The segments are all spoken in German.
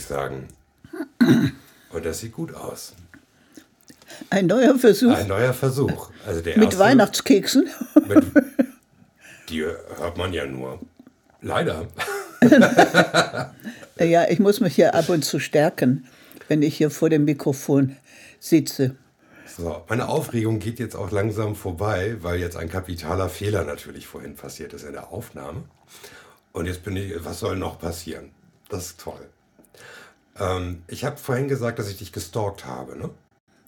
Ich sagen. Und das sieht gut aus. Ein neuer Versuch. Ein neuer Versuch. Also der mit erste, Weihnachtskeksen. Mit, die hört man ja nur. Leider. ja, ich muss mich hier ab und zu stärken, wenn ich hier vor dem Mikrofon sitze. So, meine Aufregung geht jetzt auch langsam vorbei, weil jetzt ein kapitaler Fehler natürlich vorhin passiert ist in der Aufnahme. Und jetzt bin ich, was soll noch passieren? Das ist toll. Ähm, ich habe vorhin gesagt, dass ich dich gestalkt habe, ne?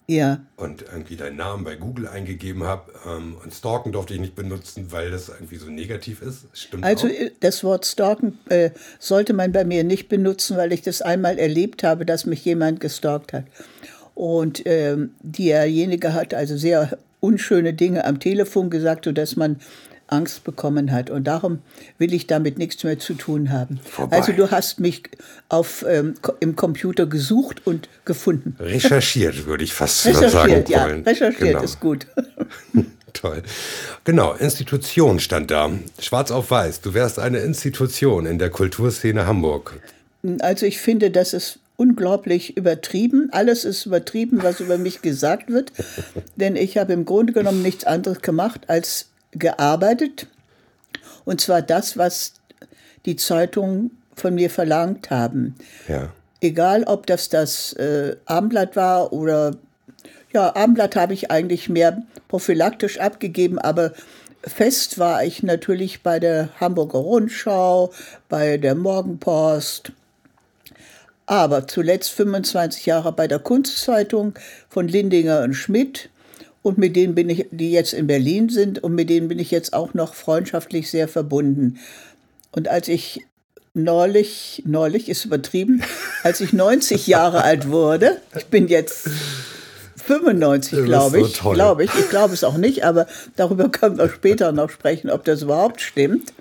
Ja. Und irgendwie deinen Namen bei Google eingegeben habe. Ähm, und stalken durfte ich nicht benutzen, weil das irgendwie so negativ ist. Stimmt Also auch. äh, das Wort stalken äh, sollte man bei mir nicht benutzen, weil ich das einmal erlebt habe, dass mich jemand gestalkt hat. Und ähm, derjenige hat also sehr unschöne Dinge am Telefon gesagt, sodass man Angst bekommen hat. Und darum will ich damit nichts mehr zu tun haben. Vorbei. Also du hast mich auf, ähm, im Computer gesucht und gefunden. Recherchiert, würde ich fast sagen Recherchiert, ja. wollen. Recherchiert Genau. ist gut. Toll. Genau, Institution stand da. Schwarz auf weiß. Du wärst eine Institution in der Kulturszene Hamburg. Also ich finde, das ist unglaublich übertrieben. Alles ist übertrieben, was über mich gesagt wird. Denn ich habe im Grunde genommen nichts anderes gemacht als gearbeitet. Und zwar das, was die Zeitungen von mir verlangt haben. Ja. Egal, ob das das äh, Abendblatt war oder ja, Abendblatt habe ich eigentlich mehr prophylaktisch abgegeben, aber fest war ich natürlich bei der Hamburger Rundschau, bei der Morgenpost, aber zuletzt 25 Jahre bei der Kunstzeitung von Lindinger und Schmidt. Und mit denen bin ich, die jetzt in Berlin sind, und mit denen bin ich jetzt auch noch freundschaftlich sehr verbunden. Und als ich neulich, neulich ist übertrieben, als ich 90 Jahre alt wurde, ich bin jetzt 95, Du bist glaube so ich, toll. glaube ich, ich glaube es auch nicht, aber darüber können wir später noch sprechen, ob das überhaupt stimmt.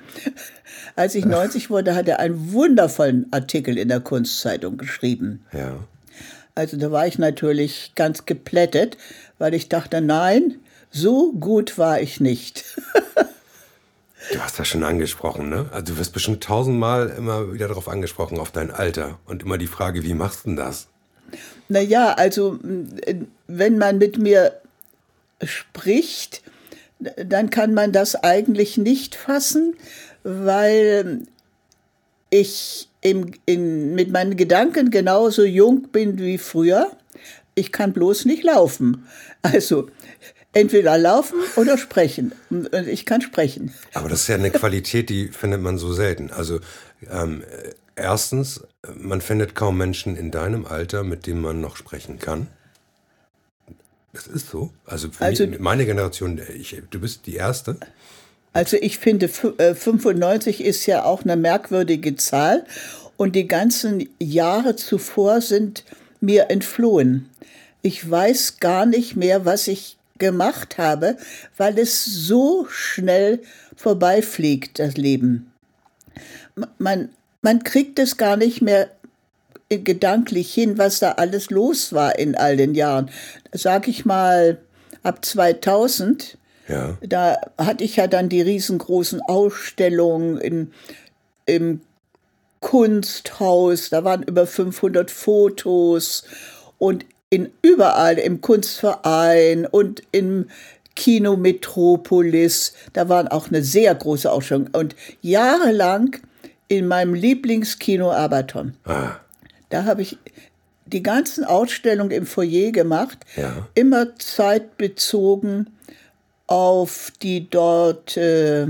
Als ich 90 wurde, hat er einen wundervollen Artikel in der Kunstzeitung geschrieben. Ja. Also da war ich natürlich ganz geplättet, weil ich dachte, nein, so gut war ich nicht. Du hast das schon angesprochen, ne? Also du wirst bestimmt tausendmal immer wieder darauf angesprochen, auf dein Alter. Und immer die Frage, wie machst du denn das? Naja, also m, wenn man mit mir spricht, dann kann man das eigentlich nicht fassen, weil ich im, in, mit meinen Gedanken genauso jung bin wie früher. Ich kann bloß nicht laufen. Also entweder laufen oder sprechen. Und ich kann sprechen. Aber das ist ja eine Qualität, die findet man so selten. Also ähm, äh, erstens, man findet kaum Menschen in deinem Alter, mit denen man noch sprechen kann. Das ist so. Also, für Also- mich, meine Generation, ich, du bist die Erste. Also ich finde, fü- äh, 95 ist ja auch eine merkwürdige Zahl und die ganzen Jahre zuvor sind mir entflohen. Ich weiß gar nicht mehr, was ich gemacht habe, weil es so schnell vorbeifliegt, das Leben. Man, man kriegt es gar nicht mehr gedanklich hin, was da alles los war in all den Jahren. Sag ich mal, ab 2000 Ja. da hatte ich ja dann die riesengroßen Ausstellungen in, im Kunsthaus, da waren über 500 Fotos. Und in überall im Kunstverein und im Kino Metropolis, da waren auch eine sehr große Ausstellung. Und jahrelang in meinem Lieblingskino Aberton. Ah, Da habe ich die ganzen Ausstellungen im Foyer gemacht, Ja. immer zeitbezogen auf die dort, äh,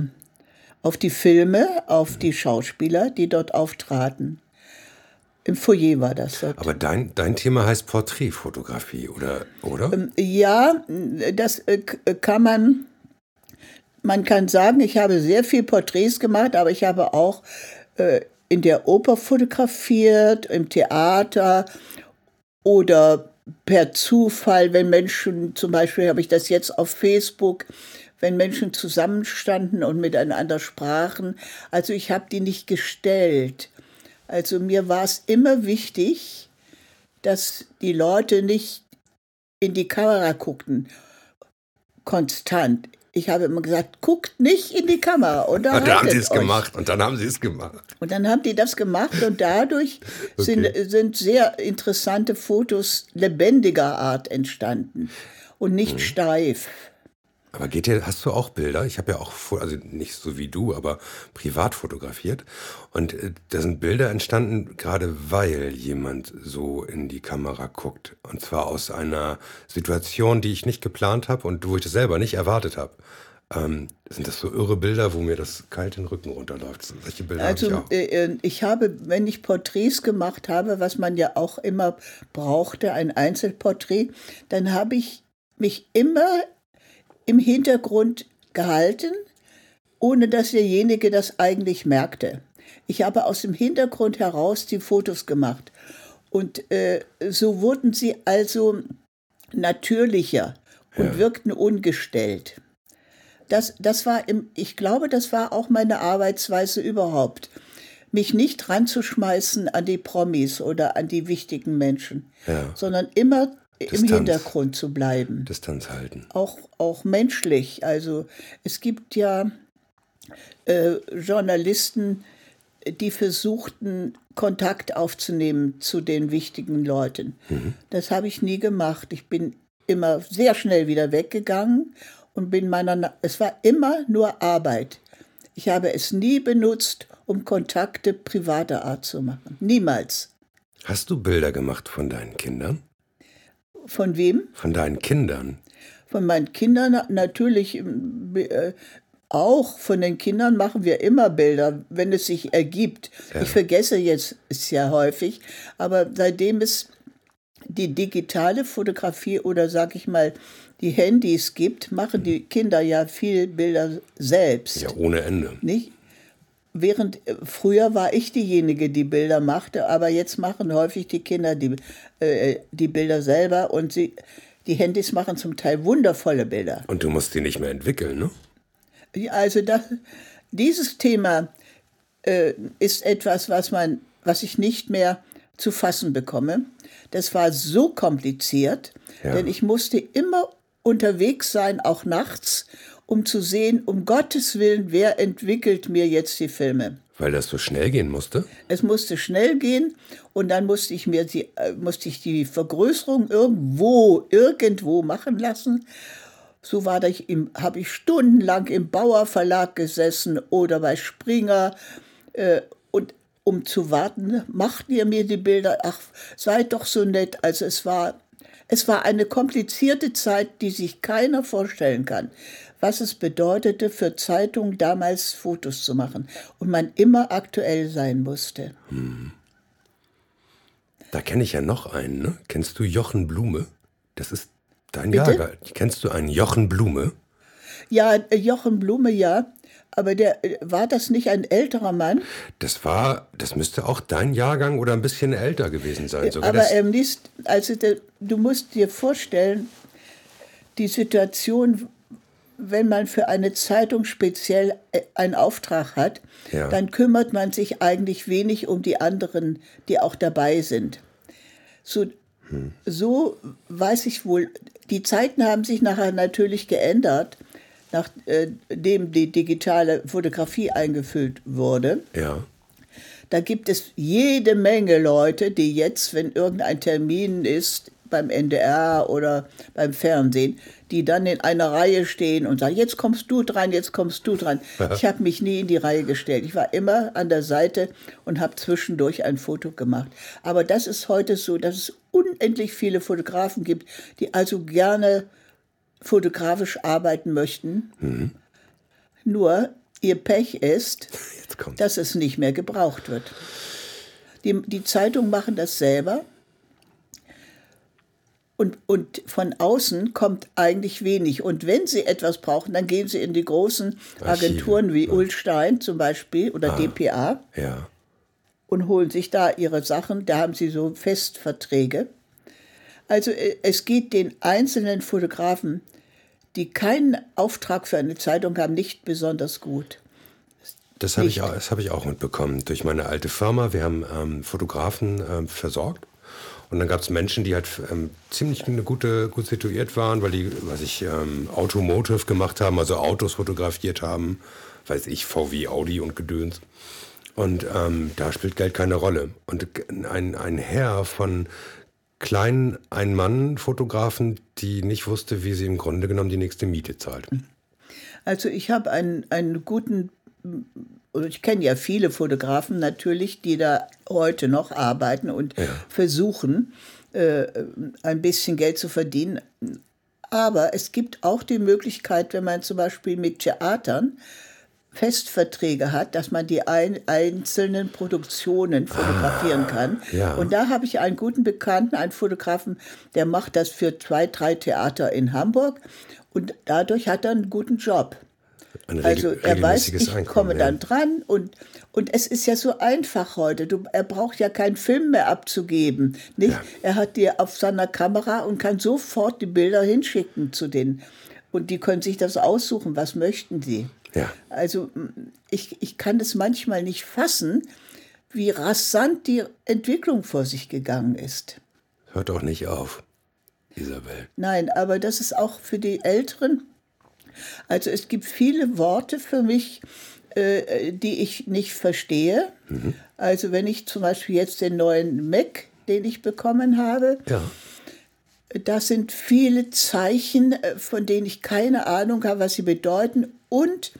auf die Filme, auf die Schauspieler, die dort auftraten. Im Foyer war das dort. aber dein, dein Thema heißt Porträtfotografie, oder? oder? Ja, das äh, k- kann man, man kann sagen, ich habe sehr viel Porträts gemacht, aber ich habe auch äh, in der Oper fotografiert, im Theater oder per Zufall, wenn Menschen, zum Beispiel habe ich das jetzt auf Facebook, wenn Menschen zusammenstanden und miteinander sprachen. Also ich habe die nicht gestellt. Also mir war es immer wichtig, dass die Leute nicht in die Kamera guckten, konstant. ich habe immer gesagt, guckt nicht in die Kamera. Und da haben sie es gemacht und dann haben sie es gemacht. Und dann haben die das gemacht und dadurch okay. sind, sind sehr interessante Fotos lebendiger Art entstanden und nicht hm. steif. Aber geht dir, hast du auch Bilder? Ich habe ja auch, also nicht so wie du, aber privat fotografiert. Und äh, da sind Bilder entstanden, gerade weil jemand so in die Kamera guckt. Und zwar aus einer Situation, die ich nicht geplant habe und wo ich das selber nicht erwartet habe. Ähm, sind das so irre Bilder, wo mir das kalt den Rücken runterläuft? Solche Bilder also, habe ich auch. Äh, ich habe, wenn ich Porträts gemacht habe, was man ja auch immer brauchte, ein Einzelporträt, dann habe ich mich immer im Hintergrund gehalten, ohne dass derjenige das eigentlich merkte. Ich habe aus dem Hintergrund heraus die Fotos gemacht. Und äh, so wurden sie also natürlicher und ja. wirkten ungestellt. Das, das war im, ich glaube, das war auch meine Arbeitsweise überhaupt. Mich nicht ranzuschmeißen an die Promis oder an die wichtigen Menschen, ja. sondern immer Distanz. im Hintergrund zu bleiben. Distanz halten. Auch, auch menschlich. Also es gibt ja äh, Journalisten, die versuchten, Kontakt aufzunehmen zu den wichtigen Leuten. Mhm. Das habe ich nie gemacht. Ich bin immer sehr schnell wieder weggegangen und bin meiner. es war immer nur Arbeit. Ich habe es nie benutzt, um Kontakte privater Art zu machen. Niemals. Hast du Bilder gemacht von deinen Kindern? Von wem? Von deinen Kindern. Von meinen Kindern natürlich äh, auch. Von den Kindern machen wir immer Bilder, wenn es sich ergibt. Ja. Ich vergesse jetzt ja häufig, aber seitdem es die digitale Fotografie oder sag ich mal die Handys gibt, machen die Kinder ja viel Bilder selbst. Ja, ohne Ende. Nicht? Während äh, früher war ich diejenige, die Bilder machte, aber jetzt machen häufig die Kinder die, äh, die Bilder selber und sie, die Handys machen zum Teil wundervolle Bilder. Und du musst die nicht mehr entwickeln, ne? Also das, dieses Thema äh, ist etwas, was man, was ich nicht mehr zu fassen bekomme. Das war so kompliziert, ja. denn ich musste immer unterwegs sein, auch nachts, um zu sehen, um Gottes Willen, wer entwickelt mir jetzt die Filme. Weil das so schnell gehen musste? Es musste schnell gehen und dann musste ich mir die, äh, musste ich die Vergrößerung irgendwo, irgendwo machen lassen. So war ich habe ich stundenlang im Bauer Verlag gesessen oder bei Springer äh, und um zu warten, macht ihr mir die Bilder, ach, seid doch so nett. Also es war, es war eine komplizierte Zeit, die sich keiner vorstellen kann was es bedeutete, für Zeitungen damals Fotos zu machen und man immer aktuell sein musste. Hm. Da kenne ich ja noch einen, ne? Kennst du Jochen Blume? Das ist dein Bitte? Jahrgang. Kennst du einen Jochen Blume? Ja, äh, Jochen Blume, ja. Aber der äh, war das nicht ein älterer Mann? Das war, das müsste auch dein Jahrgang oder ein bisschen älter gewesen sein. Sogar Aber ähm, also du musst dir vorstellen, die Situation wenn man für eine Zeitung speziell äh, einen Auftrag hat, ja. dann kümmert man sich eigentlich wenig um die anderen, die auch dabei sind. So, hm. so weiß ich wohl, die Zeiten haben sich nachher natürlich geändert, nachdem äh, die digitale Fotografie eingeführt wurde. Ja. Da gibt es jede Menge Leute, die jetzt, wenn irgendein Termin ist, beim NDR oder beim Fernsehen, die dann in einer Reihe stehen und sagen, jetzt kommst du dran, jetzt kommst du dran. Ich habe mich nie in die Reihe gestellt. Ich war immer an der Seite und habe zwischendurch ein Foto gemacht. Aber das ist heute so, dass es unendlich viele Fotografen gibt, die also gerne fotografisch arbeiten möchten. Mhm. Nur ihr Pech ist, dass es nicht mehr gebraucht wird. Die, die Zeitungen machen das selber und, und von außen kommt eigentlich wenig. Und wenn sie etwas brauchen, dann gehen sie in die großen Agenturen wie ja. Ulstein zum Beispiel oder ah, DPA ja. und holen sich da ihre Sachen. Da haben sie so Festverträge. Also äh, es geht den einzelnen Fotografen, die keinen Auftrag für eine Zeitung haben, nicht besonders gut. Das habe ich, hab ich auch mitbekommen durch meine alte Firma. Wir haben ähm, Fotografen ähm, versorgt Und dann gab es Menschen, die halt ähm, ziemlich eine gute, gut situiert waren, weil die, was ich, ähm, Automotive gemacht haben, also Autos fotografiert haben, weiß ich, VW, Audi und Gedöns. Und ähm, da spielt Geld keine Rolle. Und ein, ein Herr von kleinen Ein-Mann-Fotografen, die nicht wusste, wie sie im Grunde genommen die nächste Miete zahlt. Also ich habe einen, einen guten und ich kenne ja viele Fotografen natürlich, die da heute noch arbeiten und ja. versuchen, äh, ein bisschen Geld zu verdienen. Aber es gibt auch die Möglichkeit, wenn man zum Beispiel mit Theatern Festverträge hat, dass man die ein, einzelnen Produktionen fotografieren ah, kann. Ja. Und da habe ich einen guten Bekannten, einen Fotografen, der macht das für zwei, drei Theater in Hamburg und dadurch hat er einen guten Job. Also er weiß, ich Einkommen, komme dann dran und, und es ist ja so einfach heute. Du, er braucht ja keinen Film mehr abzugeben. Nicht? Ja. Er hat dir auf seiner Kamera und kann sofort die Bilder hinschicken zu denen. Und die können sich das aussuchen, was möchten sie. Ja. Also ich, ich kann es manchmal nicht fassen, wie rasant die Entwicklung vor sich gegangen ist. Hört auch nicht auf, Isabel. Nein, aber das ist auch für die Älteren also es gibt viele Worte für mich, äh, die ich nicht verstehe. Mhm. Also wenn ich zum Beispiel jetzt den neuen Mac, den ich bekommen habe, ja. da sind viele Zeichen, äh, von denen ich keine Ahnung habe, was sie bedeuten. Und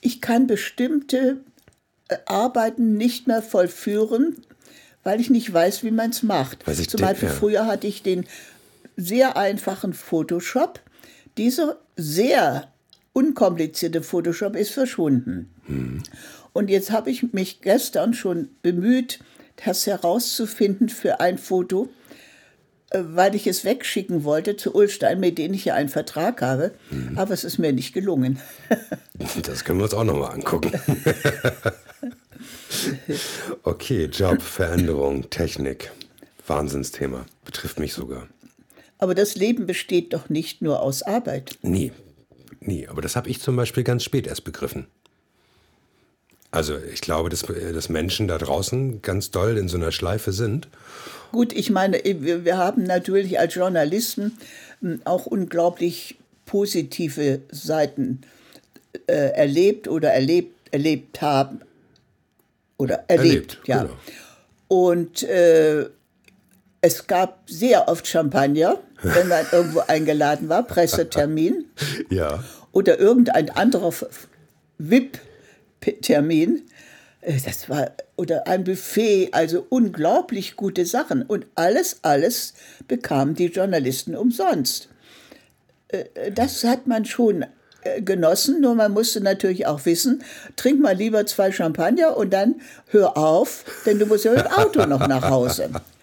ich kann bestimmte äh, Arbeiten nicht mehr vollführen, weil ich nicht weiß, wie man es macht. Zum Beispiel ja. früher hatte ich den sehr einfachen Photoshop. Dieser sehr unkomplizierte Photoshop ist verschwunden. Mhm. Und jetzt habe ich mich gestern schon bemüht, das herauszufinden für ein Foto, äh, weil ich es wegschicken wollte zu Ulstein, mit denen ich ja einen Vertrag habe. Mhm. Aber es ist mir nicht gelungen. das können wir uns auch nochmal angucken. okay, Job, Veränderung, Technik. Wahnsinnsthema. Betrifft mich sogar. Aber das Leben besteht doch nicht nur aus Arbeit. Nie, nie. Aber das habe ich zum Beispiel ganz spät erst begriffen. Also ich glaube, dass, dass Menschen da draußen ganz doll in so einer Schleife sind. Gut, ich meine, wir haben natürlich als Journalisten hm, auch unglaublich positive Seiten äh, erlebt oder erlebt, erlebt haben. Oder erlebt, erlebt ja. Genau. Und äh, es gab sehr oft Champagner, wenn man irgendwo eingeladen war, Pressetermin. Ja. Oder irgendein anderer VIP-Termin. Äh, das war, oder ein Buffet, also unglaublich gute Sachen. Und alles, alles bekamen die Journalisten umsonst. Äh, äh, das hat man schon genossen, nur man musste natürlich auch wissen, trink mal lieber zwei Champagner und dann hör auf, denn du musst ja mit dem Auto noch nach Hause.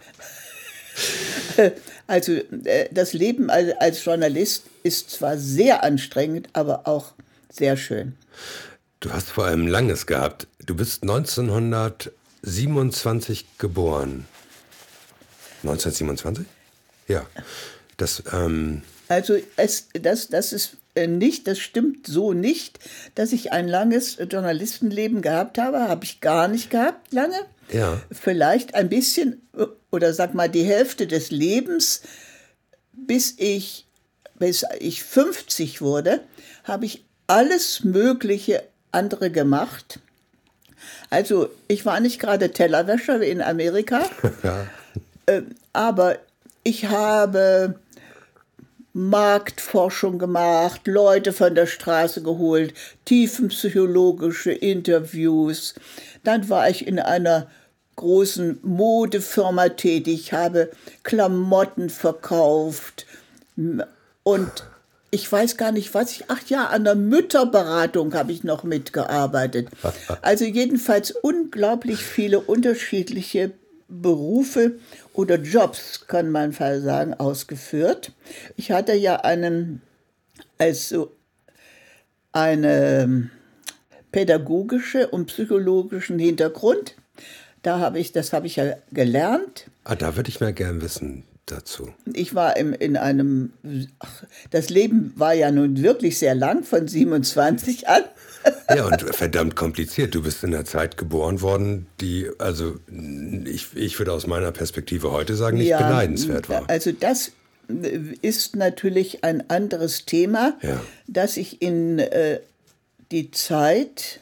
Also äh, das Leben als Journalist ist zwar sehr anstrengend, aber auch sehr schön. Du hast vor allem langes gehabt. Du bist 1927 geboren. 1927? Ja. Das, ähm also es, das, das ist äh, nicht, das stimmt so nicht, dass ich ein langes Journalistenleben gehabt habe. Habe ich gar nicht gehabt, lange. Ja. Vielleicht ein bisschen oder sag mal die Hälfte des Lebens, bis ich, bis ich 50 wurde, habe ich alles Mögliche andere gemacht. Also ich war nicht gerade Tellerwäscher wie in Amerika, ja. äh, aber ich habe Marktforschung gemacht, Leute von der Straße geholt, tiefenpsychologische Interviews. Dann war ich in einer großen Modefirma tätig, habe Klamotten verkauft und ich weiß gar nicht, was ich, ach ja, an der Mütterberatung habe ich noch mitgearbeitet. Also jedenfalls unglaublich viele unterschiedliche Berufe oder Jobs, kann man sagen, ausgeführt. Ich hatte ja einen, also eine pädagogische und psychologischen Hintergrund da habe ich, das habe ich ja gelernt. Ah, da würde ich mal gern wissen. dazu? Ich war im, in einem, ach, das Leben war ja nun wirklich sehr lang, von 27 an. Ja, und verdammt kompliziert. Du bist in einer Zeit geboren worden, die, also ich, ich würde aus meiner Perspektive heute sagen, nicht ja, beneidenswert war. Also das ist natürlich ein anderes Thema, ja. dass ich in äh, die Zeit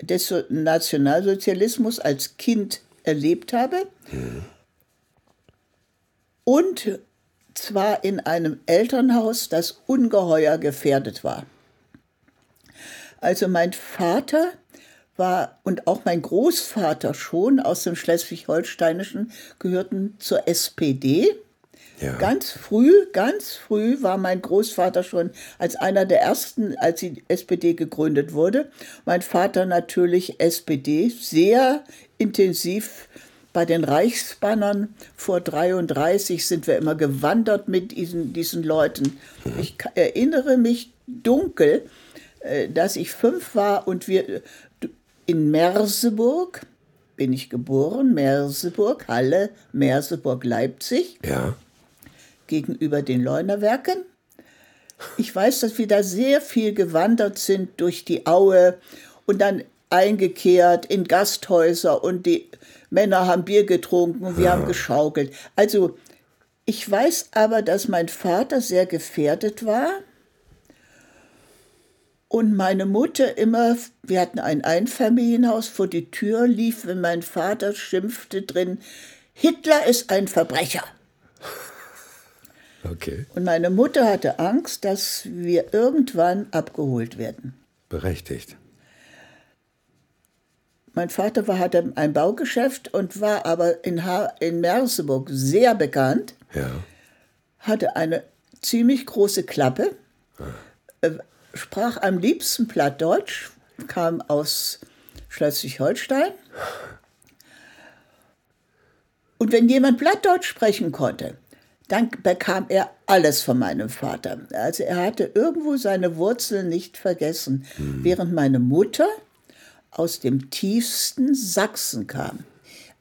des Nationalsozialismus als Kind erlebt habe. Mhm. Und zwar in einem Elternhaus, das ungeheuer gefährdet war. Also mein Vater war und auch mein Großvater schon aus dem Schleswig-Holsteinischen gehörten zur SPD. Ja. Ganz früh, ganz früh war mein Großvater schon als einer der ersten, als die SPD gegründet wurde. Mein Vater natürlich SPD, sehr intensiv bei den Reichsbannern vor 33 sind wir immer gewandert mit diesen, diesen Leuten. Ich erinnere mich dunkel, äh, dass ich fünf war und wir in Merseburg bin ich geboren, Merseburg, Halle, Merseburg, Leipzig. Ja gegenüber den Leunerwerken. Ich weiß, dass wir da sehr viel gewandert sind durch die Aue und dann eingekehrt in Gasthäuser und die Männer haben Bier getrunken und wir haben geschaukelt. Also ich weiß aber, dass mein Vater sehr gefährdet war und meine Mutter immer, wir hatten ein Einfamilienhaus, vor die Tür lief, wenn mein Vater schimpfte drin, Hitler ist ein Verbrecher. Okay. Und meine Mutter hatte Angst, dass wir irgendwann abgeholt werden. Berechtigt. Mein Vater war, hatte ein Baugeschäft und war aber in, ha in Merseburg sehr bekannt. Ja. Hatte eine ziemlich große Klappe, ah. sprach am liebsten Plattdeutsch, kam aus Schleswig-Holstein. Und wenn jemand Plattdeutsch sprechen konnte, dann bekam er alles von meinem Vater. Also er hatte irgendwo seine Wurzeln nicht vergessen, mhm. während meine Mutter aus dem tiefsten Sachsen kam.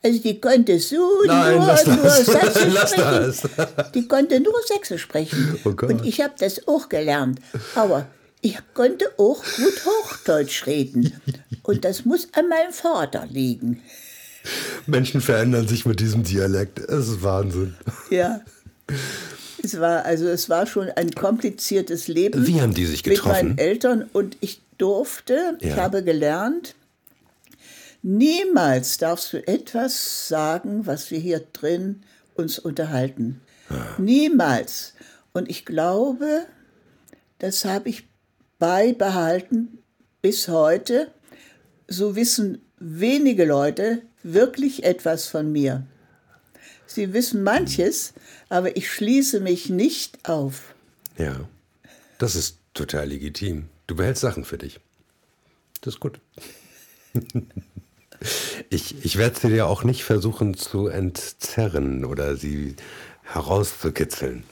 Also die konnte so Nein, nur, nur Sächsisch sprechen. Die konnte nur Sächsisch sprechen. Oh und ich habe das auch gelernt. Aber ich konnte auch gut Hochdeutsch reden. Und das muss an meinem Vater liegen. Menschen verändern sich mit diesem Dialekt. Es ist Wahnsinn. Ja. Es war also es war schon ein kompliziertes Leben. Wie haben die sich getroffen? Mit meinen Eltern und ich durfte, ja. ich habe gelernt, niemals darfst du etwas sagen, was wir hier drin uns unterhalten. Ah. Niemals. Und ich glaube, das habe ich beibehalten bis heute. So wissen wenige Leute wirklich etwas von mir. Sie wissen manches, aber ich schließe mich nicht auf. Ja, das ist total legitim. Du behältst Sachen für dich. Das ist gut. ich ich werde sie dir auch nicht versuchen zu entzerren oder sie herauszukitzeln.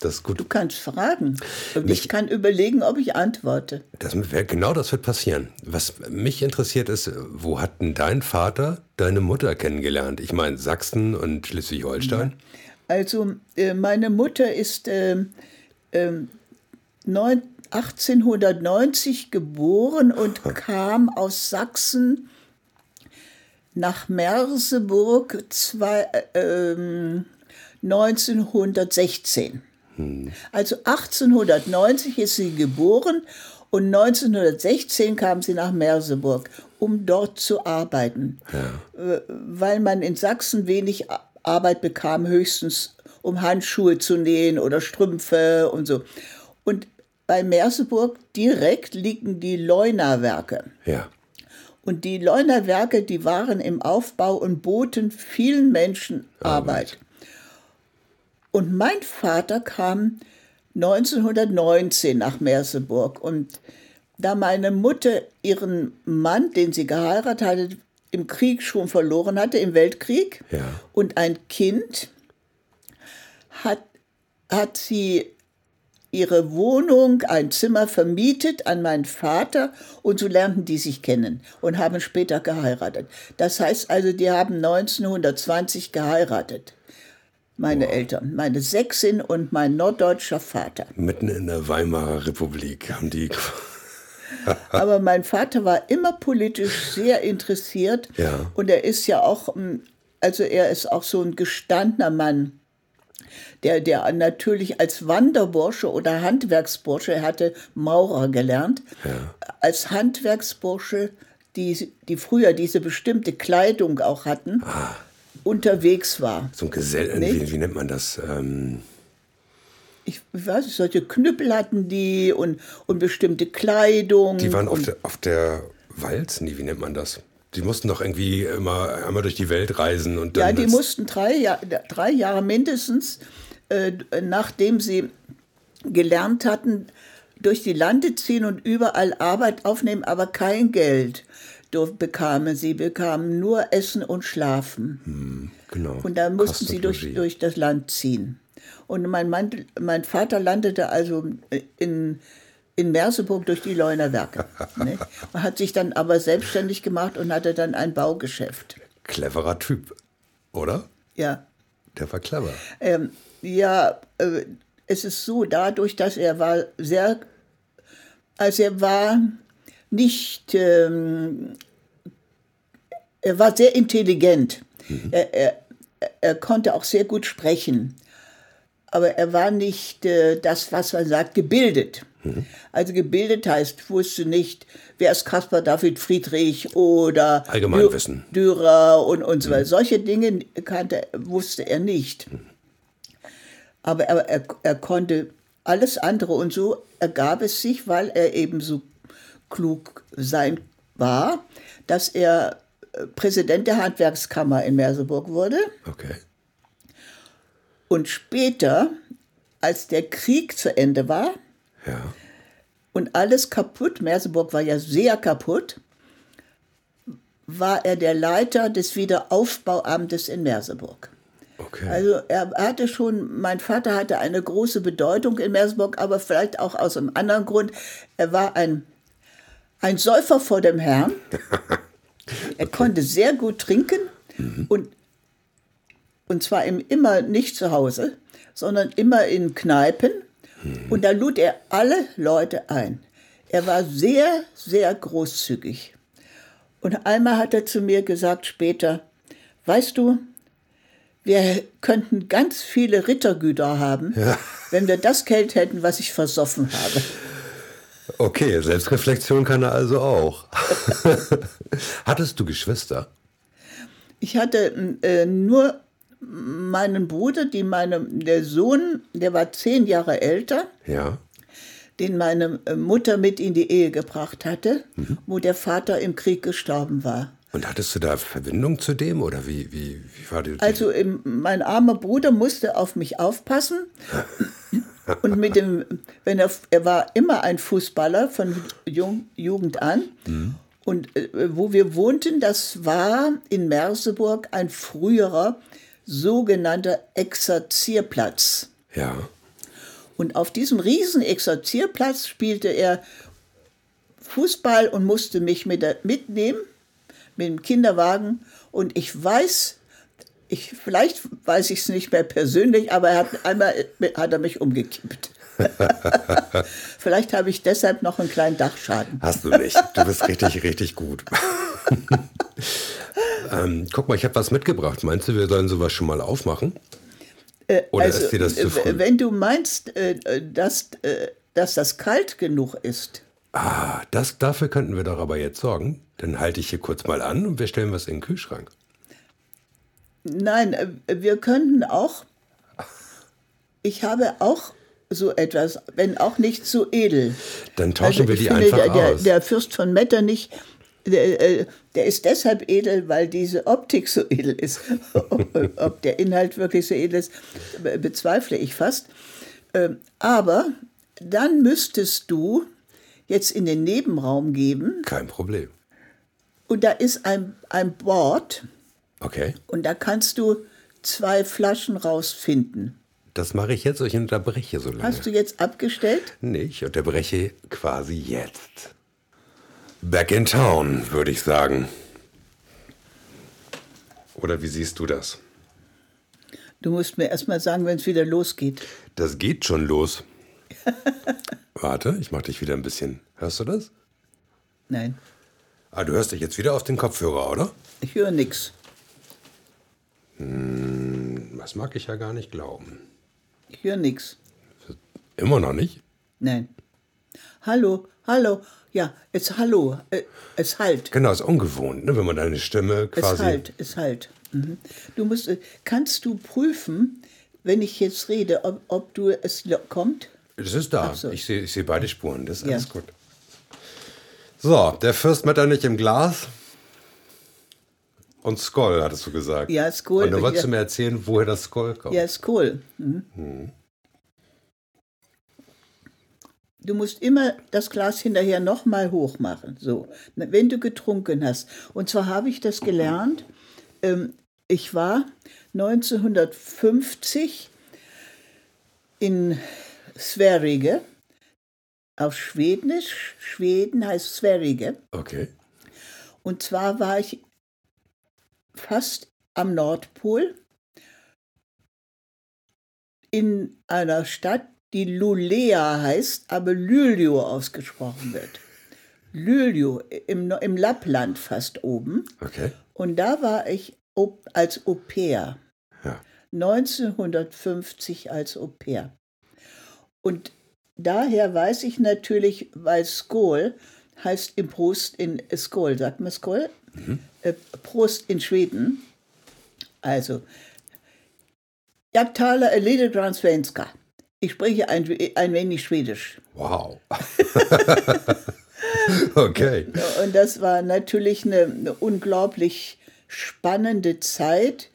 Das ist gut. Du kannst fragen. Und mich, ich kann überlegen, ob ich antworte. Das, genau das wird passieren. Was mich interessiert ist, wo hat denn dein Vater deine Mutter kennengelernt? Ich meine, Sachsen und Schleswig-Holstein? Ja. Also, äh, meine Mutter ist äh, äh, 1890 geboren und kam aus Sachsen nach Merseburg zwei, 1916. Ähm, also 1890 ist sie geboren und 1916 kam sie nach Merseburg, um dort zu arbeiten. Ja. Äh, weil man in Sachsen wenig Arbeit bekam, höchstens um Handschuhe zu nähen oder Strümpfe und so. Und bei Merseburg direkt liegen die Leunawerke. Ja. Und die Leunawerke, die waren im Aufbau und boten vielen Menschen Arbeit. Arbeit. Und mein Vater kam 1919 nach Merseburg. Und da meine Mutter ihren Mann, den sie geheiratet hatte, im Krieg schon verloren hatte, im Weltkrieg, ja. und ein Kind, hat, hat sie ihre Wohnung, ein Zimmer vermietet an meinen Vater und so lernten die sich kennen und haben später geheiratet. Das heißt also, die haben 1920 geheiratet. meine Eltern, meine Sechsin und mein norddeutscher Vater. Mitten in der Weimarer Republik haben die. Aber mein Vater war immer politisch sehr interessiert Ja. und er ist ja auch, mm, also er ist auch so ein gestandener Mann. Der, der natürlich als Wanderbursche oder Handwerksbursche, er hatte Maurer gelernt, als Handwerksbursche, die, die früher diese bestimmte Kleidung auch hatten, unterwegs war. So ein Gesell. Wie, wie nennt man das? Ähm, Ich weiß nicht, solche Knüppel hatten die und, und bestimmte Kleidung. die waren auf der, auf der Walz? Nee, wie nennt man das? Die mussten doch irgendwie immer einmal durch die Welt reisen und Ja, die mussten drei, Jahr, drei Jahre mindestens, äh, nachdem sie gelernt hatten, durch die Lande ziehen und überall Arbeit aufnehmen, aber kein Geld bekamen. Sie bekamen nur Essen und Schlafen. Genau. Und dann mussten Kost sie durch, durch das Land ziehen. Und mein, Mann, mein Vater landete also in, in Merseburg durch die Leuner Werke. ne? Und hat sich dann aber selbstständig gemacht und hatte dann ein Baugeschäft. Cleverer Typ, oder? Ja. Der war clever. Ähm, ja, äh, es ist so, dadurch, dass er war sehr, also er war nicht, ähm, er war sehr intelligent. Er, er, er konnte auch sehr gut sprechen. Aber er war nicht äh, das, was man sagt, gebildet. Also gebildet heißt, wusste nicht, wer ist Caspar David Friedrich oder Allgemeinwissen. Dü- Dürer und, und so weiter. Solche Dinge kannte, wusste er nicht. Aber er, er, er konnte alles andere und so ergab es sich, weil er eben so klug sein war, dass er äh, Präsident der Handwerkskammer in Merseburg wurde. Okay. Und später, als der Krieg zu Ende war Ja. und alles kaputt, Merseburg war ja sehr kaputt, war er der Leiter des Wiederaufbauamtes in Merseburg. Okay. Also er hatte schon, mein Vater hatte eine große Bedeutung in Merseburg, aber vielleicht auch aus einem anderen Grund. Er war ein, ein Säufer vor dem Herrn. Er konnte sehr gut trinken und, und zwar im, immer nicht zu Hause, sondern immer in Kneipen. Und da lud er alle Leute ein. Er war sehr, sehr großzügig. Und einmal hat er zu mir gesagt später, weißt du, wir könnten ganz viele Rittergüter haben, wenn wir das Geld hätten, was ich versoffen habe. Okay, Selbstreflexion kann er also auch. Hattest du Geschwister? Ich hatte äh, nur meinen Bruder, die meine, der Sohn, der war zehn Jahre älter, Ja. den meine äh, Mutter mit in die Ehe gebracht hatte, wo der Vater im Krieg gestorben war. Und hattest du da Verbindung zu dem oder wie, wie, wie war die? Also im, mein armer Bruder musste auf mich aufpassen. Und mit dem, wenn er, er war immer ein Fußballer von Jung, Jugend an. Und äh, wo wir wohnten, das war in Merseburg ein früherer sogenannter Exerzierplatz. ja. Und auf diesem riesen Exerzierplatz spielte er Fußball und musste mich mit der, mitnehmen, mit dem Kinderwagen. Und ich weiß, ich, vielleicht weiß ich es nicht mehr persönlich, aber er hat, einmal hat er mich umgekippt. vielleicht habe ich deshalb noch einen kleinen Dachschaden. Hast du nicht. Du bist richtig, richtig gut. ähm, guck mal, ich habe was mitgebracht. Meinst du, wir sollen sowas schon mal aufmachen? Oder ist dir das zu äh, früh? wenn du meinst, äh, dass, äh, dass das kalt genug ist, Ah, das, dafür könnten wir doch aber jetzt sorgen. Dann halte ich hier kurz mal an und wir stellen was in den Kühlschrank. Nein, äh, wir könnten auch, ich habe auch so etwas, wenn auch nicht so edel. Dann tauschen wir Also ich die finde, einfach der, der, aus. der Fürst von Metternich, der, äh, der ist deshalb edel, weil diese Optik so edel ist. Ob, der Inhalt wirklich so edel ist, be- bezweifle ich fast. Ähm, Aber dann müsstest du jetzt in den Nebenraum geben Kein Problem. und da ist ein, ein Board Okay, und da kannst du zwei Flaschen rausfinden. Das mache ich jetzt. Ich unterbreche so lange. Hast du jetzt abgestellt? Nee, ich unterbreche quasi jetzt. Back in town, würde ich sagen. Oder wie siehst du das? Du musst mir erst mal sagen, wenn es wieder losgeht. Das geht schon los. Warte, ich mach dich wieder ein bisschen. Hörst du das? Nein, Ah, du hörst dich jetzt wieder auf den Kopfhörer, oder? ich höre nichts. Das mag ich ja gar nicht glauben. Ich höre nichts. Immer noch nicht? Nein. Hallo, hallo. Ja, es hallo. Äh, es halt. Genau, ist ungewohnt, ne, wenn man deine Stimme Es quasi. halt, es halt. Mhm. Du musst, äh, kannst du prüfen, wenn ich jetzt rede, ob, ob du es kommt? Das ist da. So. Ich sehe ich seh beide Spuren. Das ist Ja. alles gut. So, der Fürst Metternich im Glas. Und Skoll, hattest du gesagt. Ja, Skoll. Und du wolltest Ja. mir erzählen, woher das Skoll kommt. Ja, ist cool. Mhm. Du musst immer das Glas hinterher nochmal hoch machen, so, wenn du getrunken hast. Und zwar habe ich das gelernt. Ähm, ich war 1950 in Sverige, auf Schwedisch, Schweden heißt Sverige. Okay. Und zwar war ich fast am Nordpol in einer Stadt, die Lulea heißt, aber Luleå ausgesprochen wird. Luleå, im, im Lappland fast oben. Okay. Und da war ich als Au pair. Ja. 1950 als Au pair. Und daher weiß ich natürlich, weil Skål heißt im Prost in Skål, sagt man Skål? Äh, Prost in Schweden. Also, jag talar lite grann svenska. Ich spreche ein, ein wenig Schwedisch. Wow. okay. Und das war natürlich eine, eine unglaublich spannende Zeit,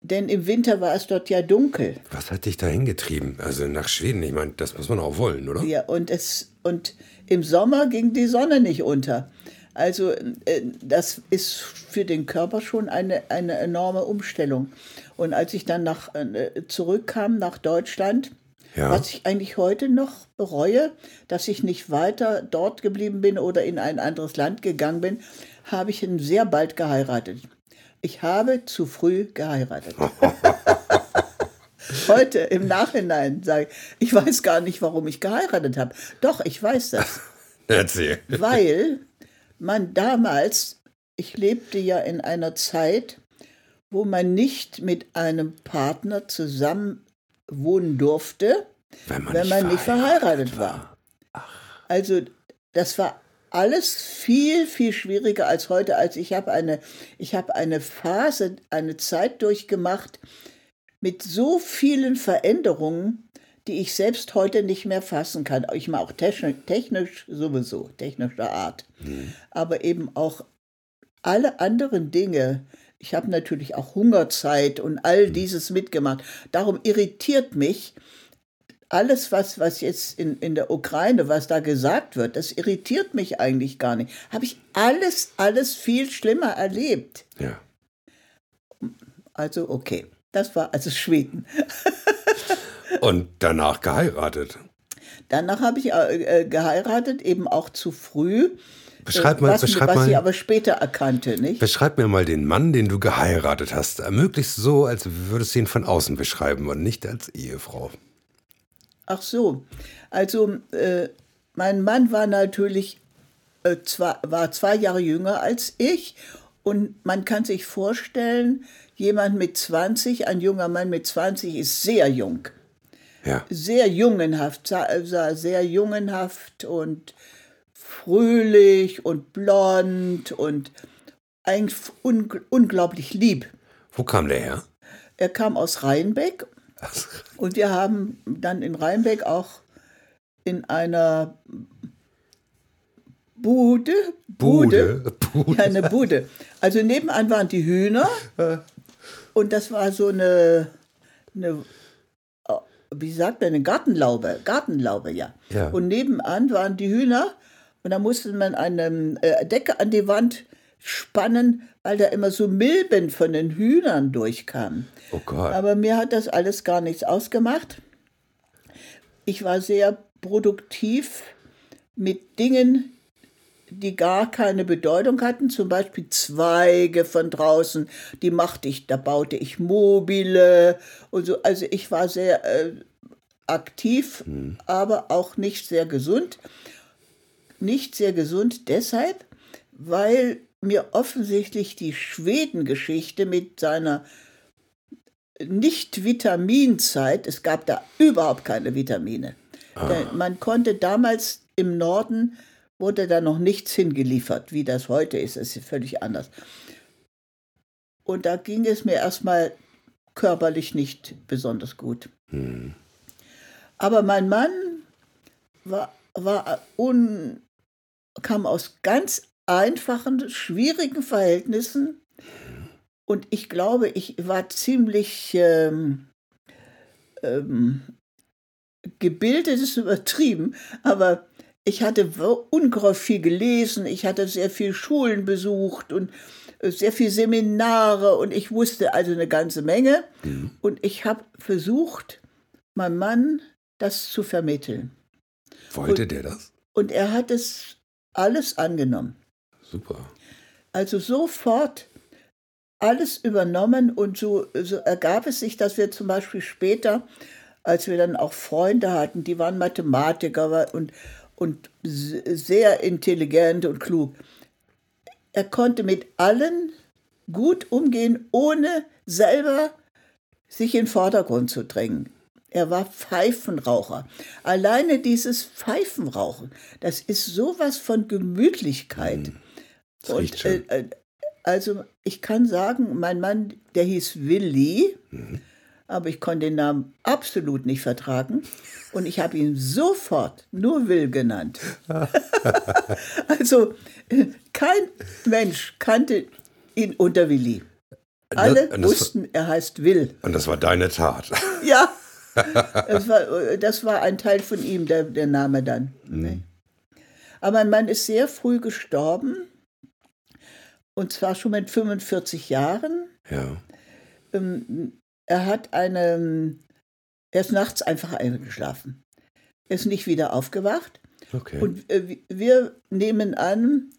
denn im Winter war es dort ja dunkel. Was hat dich da hingetrieben? Also nach Schweden, ich meine, das muss man auch wollen, oder? Ja, und, es, und im Sommer ging die Sonne nicht unter. Also äh, das ist für den Körper schon eine, eine enorme Umstellung. Und als ich dann nach, äh, zurückkam nach Deutschland, Ja. was ich eigentlich heute noch bereue, dass ich nicht weiter dort geblieben bin oder in ein anderes Land gegangen bin, habe ich ihn sehr bald geheiratet. Ich habe zu früh geheiratet. Heute im Nachhinein sage ich, ich weiß gar nicht, warum ich geheiratet habe. Doch, ich weiß das, Erzähl. weil man damals, ich lebte ja in einer Zeit, wo man nicht mit einem Partner zusammen wohnen durfte, Wenn man, wenn man nicht verheiratet war. Also das war alles viel, viel schwieriger als heute. Als ich habe eine, ich habe eine Phase, eine Zeit durchgemacht mit so vielen Veränderungen, die ich selbst heute nicht mehr fassen kann. Ich meine auch technisch, sowieso, technischer Art. Aber eben auch alle anderen Dinge. Ich habe natürlich auch Hungerzeit und all dieses mitgemacht. Darum irritiert mich alles, was, was jetzt in, in der Ukraine, was da gesagt wird, das irritiert mich eigentlich gar nicht. Habe ich alles, alles viel schlimmer erlebt. Ja. Also okay, das war also Schweden. Und danach geheiratet. Danach habe ich äh, äh, geheiratet, eben auch zu früh. Beschreib äh, mal, was, beschreib was mal. ich aber später erkannte, nicht? Beschreib mir mal den Mann, den du geheiratet hast. Möglichst so, als würdest du ihn von außen beschreiben und nicht als Ehefrau. Ach so, also äh, mein Mann war natürlich äh, zwar, war zwei Jahre jünger als ich und man kann sich vorstellen, jemand mit 20, ein junger Mann mit 20 ist sehr jung, Ja. sehr jungenhaft, sah, sah sehr jungenhaft und fröhlich und blond und eigentlich un unglaublich lieb. Wo kam der her? Er kam aus Rheinbeck Und wir haben dann in Rheinbeck auch in einer Bude, Bude, Bude. ja, eine Bude. Also nebenan waren die Hühner und das war so eine, eine wie sagt man, eine Gartenlaube, Gartenlaube, ja. Ja. Und nebenan waren die Hühner und da musste man eine äh, Decke an die Wand spannen, weil da immer so Milben von den Hühnern durchkamen. Oh Gott. Aber mir hat das alles gar nichts ausgemacht. Ich war sehr produktiv mit Dingen, die gar keine Bedeutung hatten, zum Beispiel Zweige von draußen, die machte ich, da baute ich Mobile und so. Also ich war sehr äh, aktiv, mhm. aber auch nicht sehr gesund. Nicht sehr gesund deshalb, weil mir offensichtlich die Schwedengeschichte mit seiner Nicht-Vitaminzeit, es gab da überhaupt keine Vitamine. Ah. Man konnte damals im Norden, wurde da noch nichts hingeliefert, wie das heute ist, das ist völlig anders. Und da ging es mir erstmal körperlich nicht besonders gut. Hm. Aber mein Mann war, war un, kam aus ganz einfachen, schwierigen Verhältnissen. Und ich glaube, ich war ziemlich ähm, ähm, gebildet, ist übertrieben, aber ich hatte ungeheuer viel gelesen, ich hatte sehr viel Schulen besucht und äh, sehr viel Seminare und ich wusste also eine ganze Menge. Mhm. Und ich habe versucht, meinem Mann das zu vermitteln. Wollte und, der das? Und er hat es alles angenommen. Super. Also sofort alles übernommen und so, so ergab es sich, dass wir zum Beispiel später, als wir dann auch Freunde hatten, die waren Mathematiker und, und sehr intelligent und klug. Er konnte mit allen gut umgehen, ohne selber sich in den Vordergrund zu drängen. Er war Pfeifenraucher. Alleine dieses Pfeifenrauchen, das ist sowas von Gemütlichkeit. Mm. Und, äh, äh, also ich kann sagen, mein Mann, der hieß Willi, mhm. Aber ich konnte den Namen absolut nicht vertragen. Und ich habe ihn sofort nur Will genannt. also kein Mensch kannte ihn unter Willi. Alle das, wussten, er heißt Will. Und das war deine Tat. Ja, das war, das war ein Teil von ihm, der, der Name dann. Mhm. Aber mein Mann ist sehr früh gestorben. Und zwar schon mit 45 Jahren. Ja. Ähm, er hat eine, er ist nachts einfach eingeschlafen. Er ist nicht wieder aufgewacht. Okay. Und äh, wir nehmen an,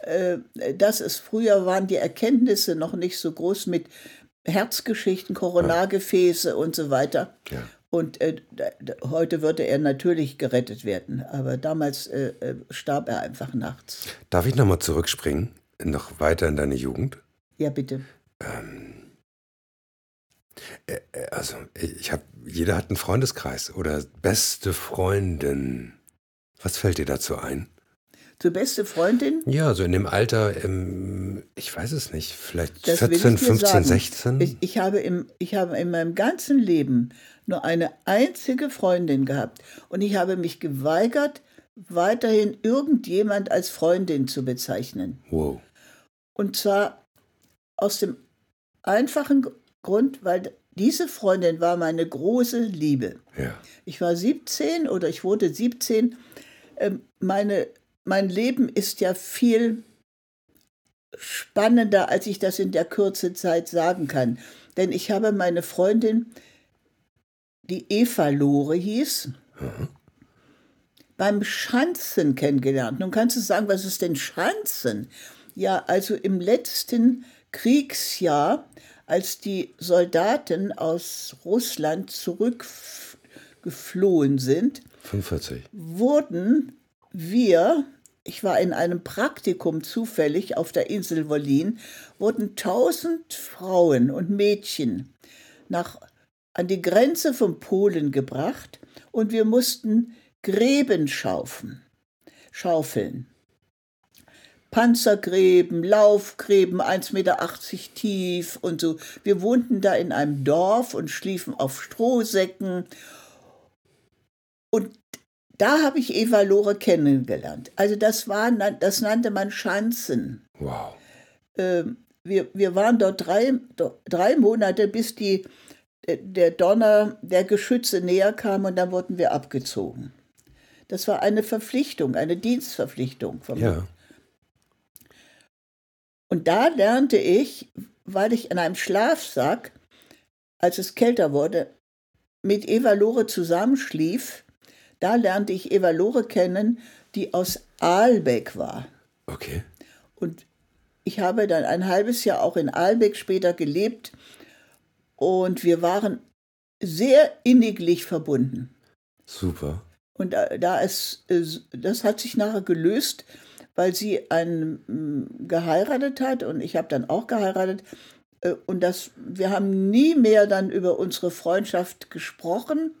äh, dass es früher waren die Erkenntnisse noch nicht so groß mit Herzgeschichten, Koronargefäße ja. und so weiter. Ja. Und äh, heute würde er natürlich gerettet werden, aber damals äh, äh starb er einfach nachts. Darf ich nochmal zurückspringen? noch weiter in deine Jugend? Ja, bitte. Ähm, äh, äh, also, ich habe, jeder hat einen Freundeskreis oder beste Freundin. Was fällt dir dazu ein? Zur beste Freundin? Ja, so in dem Alter, ähm, ich weiß es nicht, vielleicht das 14, 15, sagen. 16? Ich, ich, habe im, ich habe in meinem ganzen Leben nur eine einzige Freundin gehabt und ich habe mich geweigert, weiterhin irgendjemand als Freundin zu bezeichnen. Wow. Und zwar aus dem einfachen Grund, weil diese Freundin war meine große Liebe. Ja. Ich war 17 oder ich wurde 17. Ähm, meine, mein Leben ist ja viel spannender, als ich das in der Kürze Zeit sagen kann. Denn ich habe meine Freundin, die Eva Lore hieß, mhm. beim Schanzen kennengelernt. Nun kannst du sagen, was ist denn Schanzen? Ja, also im letzten Kriegsjahr, als die Soldaten aus Russland zurückgeflohen sind, 45. wurden wir, ich war in einem Praktikum zufällig auf der Insel Wollin, wurden tausend Frauen und Mädchen nach, an die Grenze von Polen gebracht und wir mussten Gräben schaufeln. schaufeln. Panzergräben, Laufgräben, 1,80 Meter tief und so. Wir wohnten da in einem Dorf und schliefen auf Strohsäcken. Und da habe ich Eva Lore kennengelernt. Also das, war, das nannte man Schanzen. Wow. Ähm, wir, wir waren dort drei, drei Monate, bis die, der Donner der Geschütze näher kam und dann wurden wir abgezogen. Das war eine Verpflichtung, eine Dienstverpflichtung. Vom ja. Und da lernte ich, weil ich in einem Schlafsack, als es kälter wurde, mit Eva Lore zusammenschlief, da lernte ich Eva Lore kennen, die aus Aalbeck war. Okay. Und ich habe dann ein halbes Jahr auch in Aalbeck später gelebt und wir waren sehr inniglich verbunden. Super. Und da, da ist, das hat sich nachher gelöst, weil sie einen mm, geheiratet hat und ich habe dann auch geheiratet. Äh, und das, wir haben nie mehr dann über unsere Freundschaft gesprochen.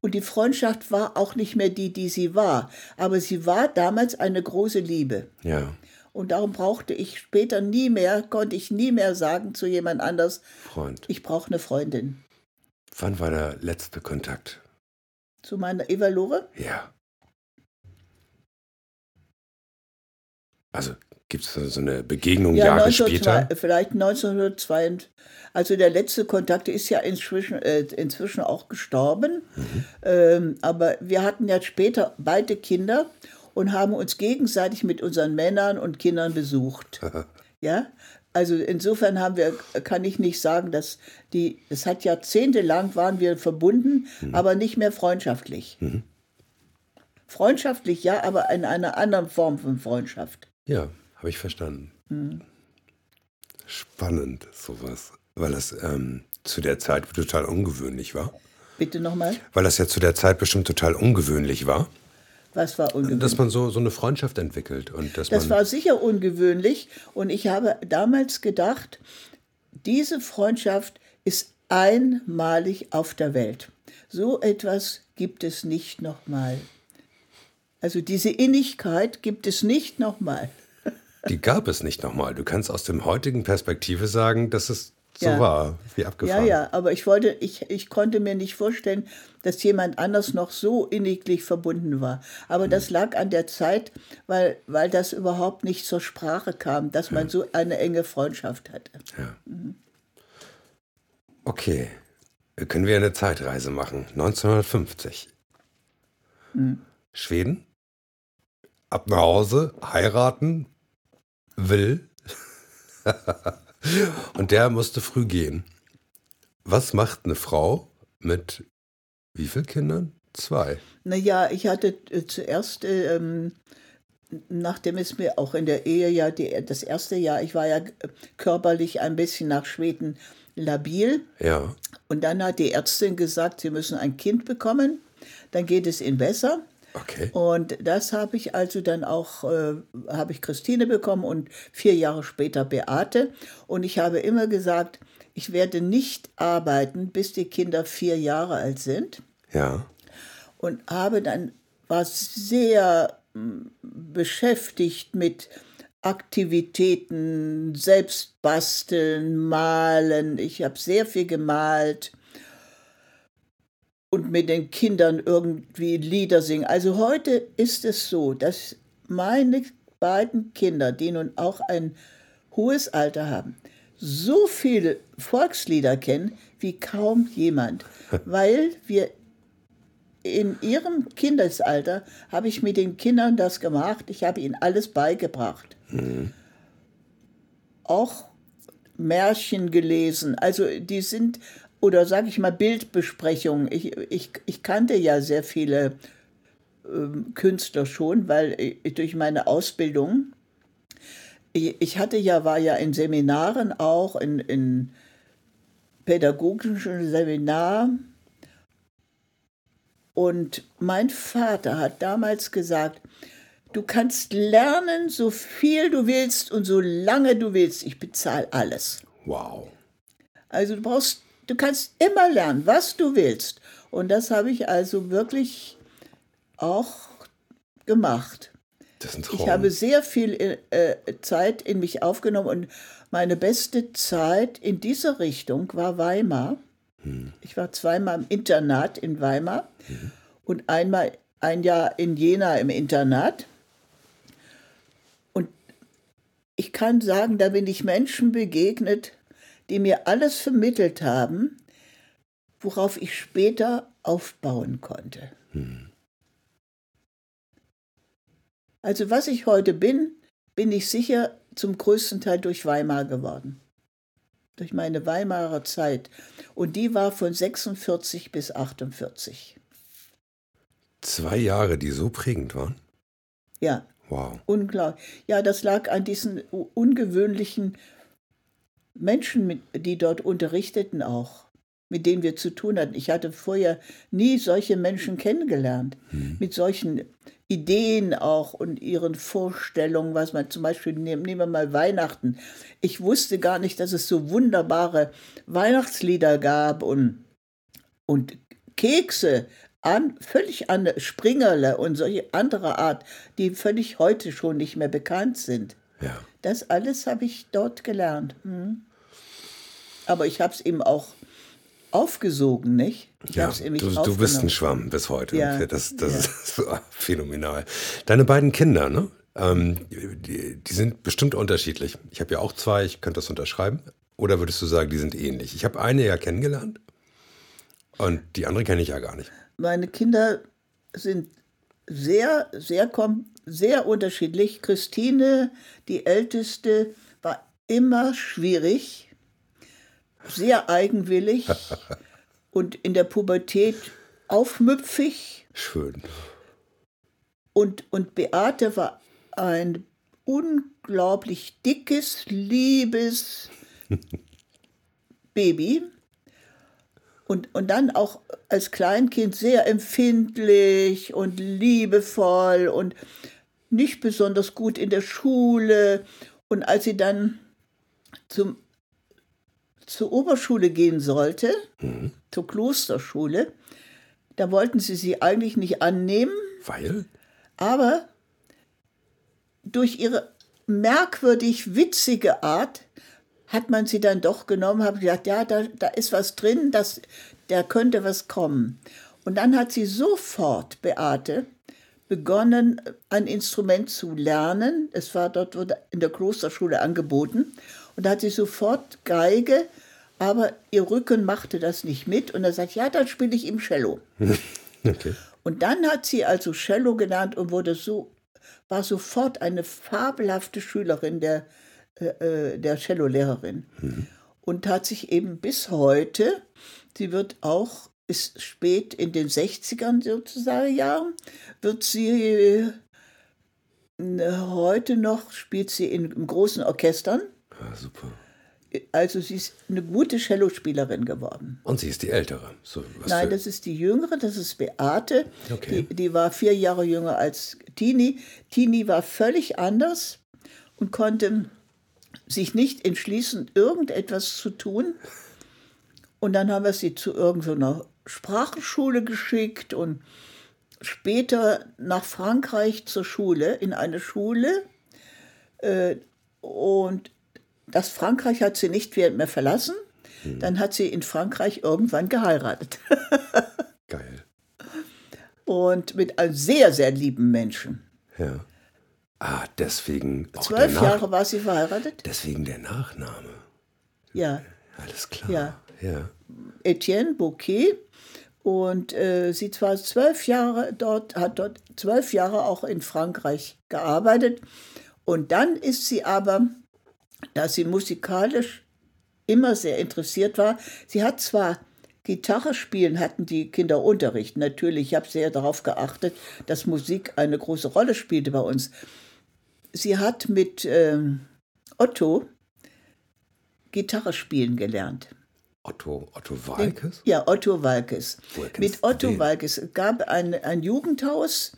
Und die Freundschaft war auch nicht mehr die, die sie war. Aber sie war damals eine große Liebe. Ja. Und darum brauchte ich später nie mehr, konnte ich nie mehr sagen zu jemand anders, Freund. ich brauche eine Freundin. Wann war der letzte Kontakt? Zu meiner Eva Lore? Ja. Also gibt es so eine Begegnung Jahre 1902, später? Vielleicht 1902. Also der letzte Kontakt ist ja inzwischen, äh, inzwischen auch gestorben. Ähm, aber wir hatten ja später beide Kinder und haben uns gegenseitig mit unseren Männern und Kindern besucht. ja, also insofern haben wir, kann ich nicht sagen, dass die, es hat jahrzehntelang waren wir verbunden, aber nicht mehr freundschaftlich. Freundschaftlich ja, aber in einer anderen Form von Freundschaft. Ja, habe ich verstanden. Spannend, sowas. Weil das ähm, zu der Zeit total ungewöhnlich war. Bitte nochmal, Weil das ja zu der Zeit bestimmt total ungewöhnlich war. was war ungewöhnlich? Dass man so, so eine Freundschaft entwickelt. Und dass Das war sicher ungewöhnlich und ich habe damals gedacht, diese Freundschaft ist einmalig auf der Welt. So etwas gibt es nicht nochmal. Also diese Innigkeit gibt es nicht nochmal. die gab es nicht nochmal. Du kannst aus dem heutigen Perspektive sagen, dass es so Ja. war, wie Ja, abgefahren. ja, aber ich wollte, ich, ich konnte mir nicht vorstellen, dass jemand anders noch so inniglich verbunden war. Aber das lag an der Zeit, weil, weil das überhaupt nicht zur Sprache kam, dass man so eine enge Freundschaft hatte. Okay, können wir eine Zeitreise machen? 1950. Schweden? Ab nach Hause, heiraten, will. Und der musste früh gehen. Was macht eine Frau mit wie vielen Kindern? Zwei. Naja, ich hatte äh, zuerst, äh, ähm, nachdem es mir auch in der Ehe ja die, das erste Jahr, ich war ja äh, körperlich ein bisschen nach Schweden labil. Ja. Und dann hat die Ärztin gesagt, sie müssen ein Kind bekommen, dann geht es ihnen besser. Okay. Und das habe ich also dann auch, äh, habe ich Christine bekommen und vier Jahre später Beate. Und ich habe immer gesagt, ich werde nicht arbeiten, bis die Kinder vier Jahre alt sind. Ja. Und habe dann, war sehr mm, beschäftigt mit Aktivitäten, selbst basteln, malen. Ich habe sehr viel gemalt und mit den Kindern irgendwie Lieder singen. Also heute ist es so, dass meine beiden Kinder, die nun auch ein hohes Alter haben, so viele Volkslieder kennen wie kaum jemand, weil wir in ihrem Kindesalter habe ich mit den Kindern das gemacht. Ich habe ihnen alles beigebracht. Auch Märchen gelesen. Also die sind, oder sage ich mal, Bildbesprechungen. Ich, ich, ich kannte ja sehr viele ähm, Künstler schon, weil ich, durch meine Ausbildung, ich, ich hatte ja, war ja in Seminaren auch, in, in pädagogischen Seminaren. Und mein Vater hat damals gesagt, du kannst lernen, so viel du willst und so lange du willst. Ich bezahle alles. Wow. Also du brauchst, du kannst immer lernen, was du willst. Und das habe ich also wirklich auch gemacht. Das ist ein Traum. Ich habe sehr viel äh, Zeit in mich aufgenommen und meine beste Zeit in dieser Richtung war Weimar. Ich war zweimal im Internat in Weimar und einmal ein Jahr in Jena im Internat. Und ich kann sagen, da bin ich Menschen begegnet, die mir alles vermittelt haben, worauf ich später aufbauen konnte. Also was ich heute bin, bin ich sicher zum größten Teil durch Weimar geworden. Durch meine Weimarer Zeit. Und die war von 46 bis 48. Zwei Jahre, die so prägend waren. Ja. Wow. Unglaublich. Ja, das lag an diesen ungewöhnlichen Menschen, die dort unterrichteten auch, mit denen wir zu tun hatten. Ich hatte vorher nie solche Menschen kennengelernt, mhm. mit solchen Ideen auch und ihren Vorstellungen, was man zum Beispiel, nehmen wir mal Weihnachten. Ich wusste gar nicht, dass es so wunderbare Weihnachtslieder gab und, und Kekse, an, völlig an Springerle und solche andere Art, die völlig heute schon nicht mehr bekannt sind. Ja. Das alles habe ich dort gelernt. Hm. Aber ich habe es eben auch aufgesogen, nicht? Ich ja, du, du bist ein Schwamm bis heute. Ja. Das, das ja. ist phänomenal. Deine beiden Kinder, ne? Ähm, die, die, sind bestimmt unterschiedlich. Ich habe ja auch zwei, ich könnte das unterschreiben. Oder würdest du sagen, die sind ähnlich? Ich habe eine ja kennengelernt und die andere kenne ich ja gar nicht. Meine Kinder sind sehr, sehr, sehr unterschiedlich. Christine, die älteste, war immer schwierig sehr eigenwillig und in der Pubertät aufmüpfig. Schön. Und, und Beate war ein unglaublich dickes, liebes Baby. Und, und dann auch als Kleinkind sehr empfindlich und liebevoll und nicht besonders gut in der Schule. Und als sie dann zum zur Oberschule gehen sollte, mhm. zur Klosterschule, da wollten sie sie eigentlich nicht annehmen. Weil? Aber durch ihre merkwürdig witzige Art hat man sie dann doch genommen, hat gesagt, ja, da, da ist was drin, das, da könnte was kommen. Und dann hat sie sofort, Beate, begonnen, ein Instrument zu lernen. Es war dort in der Klosterschule angeboten. Und da hat sie sofort Geige, aber ihr Rücken machte das nicht mit. Und er sagt, ja, dann spiele ich ihm Cello. okay. Und dann hat sie also Cello gelernt und wurde so, war sofort eine fabelhafte Schülerin der, äh, äh der Cellolehrerin. Mhm. Und hat sich eben bis heute, sie wird auch, ist spät in den 60ern sozusagen Jahren, wird sie äh, heute noch, spielt sie in, in großen Orchestern. Ja, ah, super. Also sie ist eine gute Cellospielerin geworden. Und sie ist die ältere? So, Nein, das ist die jüngere, das ist Beate. Okay. Die, die war vier Jahre jünger als Tini. Tini war völlig anders und konnte sich nicht entschließen, irgendetwas zu tun. Und dann haben wir sie zu irgendeiner Sprachenschule geschickt und später nach Frankreich zur Schule, in eine Schule. Äh, und das Frankreich hat sie nicht mehr verlassen. Hm. Dann hat sie in Frankreich irgendwann geheiratet. Geil. Und mit einem sehr, sehr lieben Menschen. Ja. Ah, deswegen. Zwölf Jahre war sie verheiratet. Deswegen der Nachname. Ja. Alles klar. Ja. ja. Etienne Bouquet. Und äh, sie war zwölf Jahre dort, hat dort zwölf Jahre auch in Frankreich gearbeitet. Und dann ist sie aber dass sie musikalisch immer sehr interessiert war. Sie hat zwar Gitarre spielen hatten die Kinder Unterricht. Natürlich, ich habe sehr darauf geachtet, dass Musik eine große Rolle spielte bei uns. Sie hat mit ähm, Otto Gitarre spielen gelernt. Otto, Otto Walkes? Ja, Otto Walkes. Mit Otto Walkes gab ein, ein Jugendhaus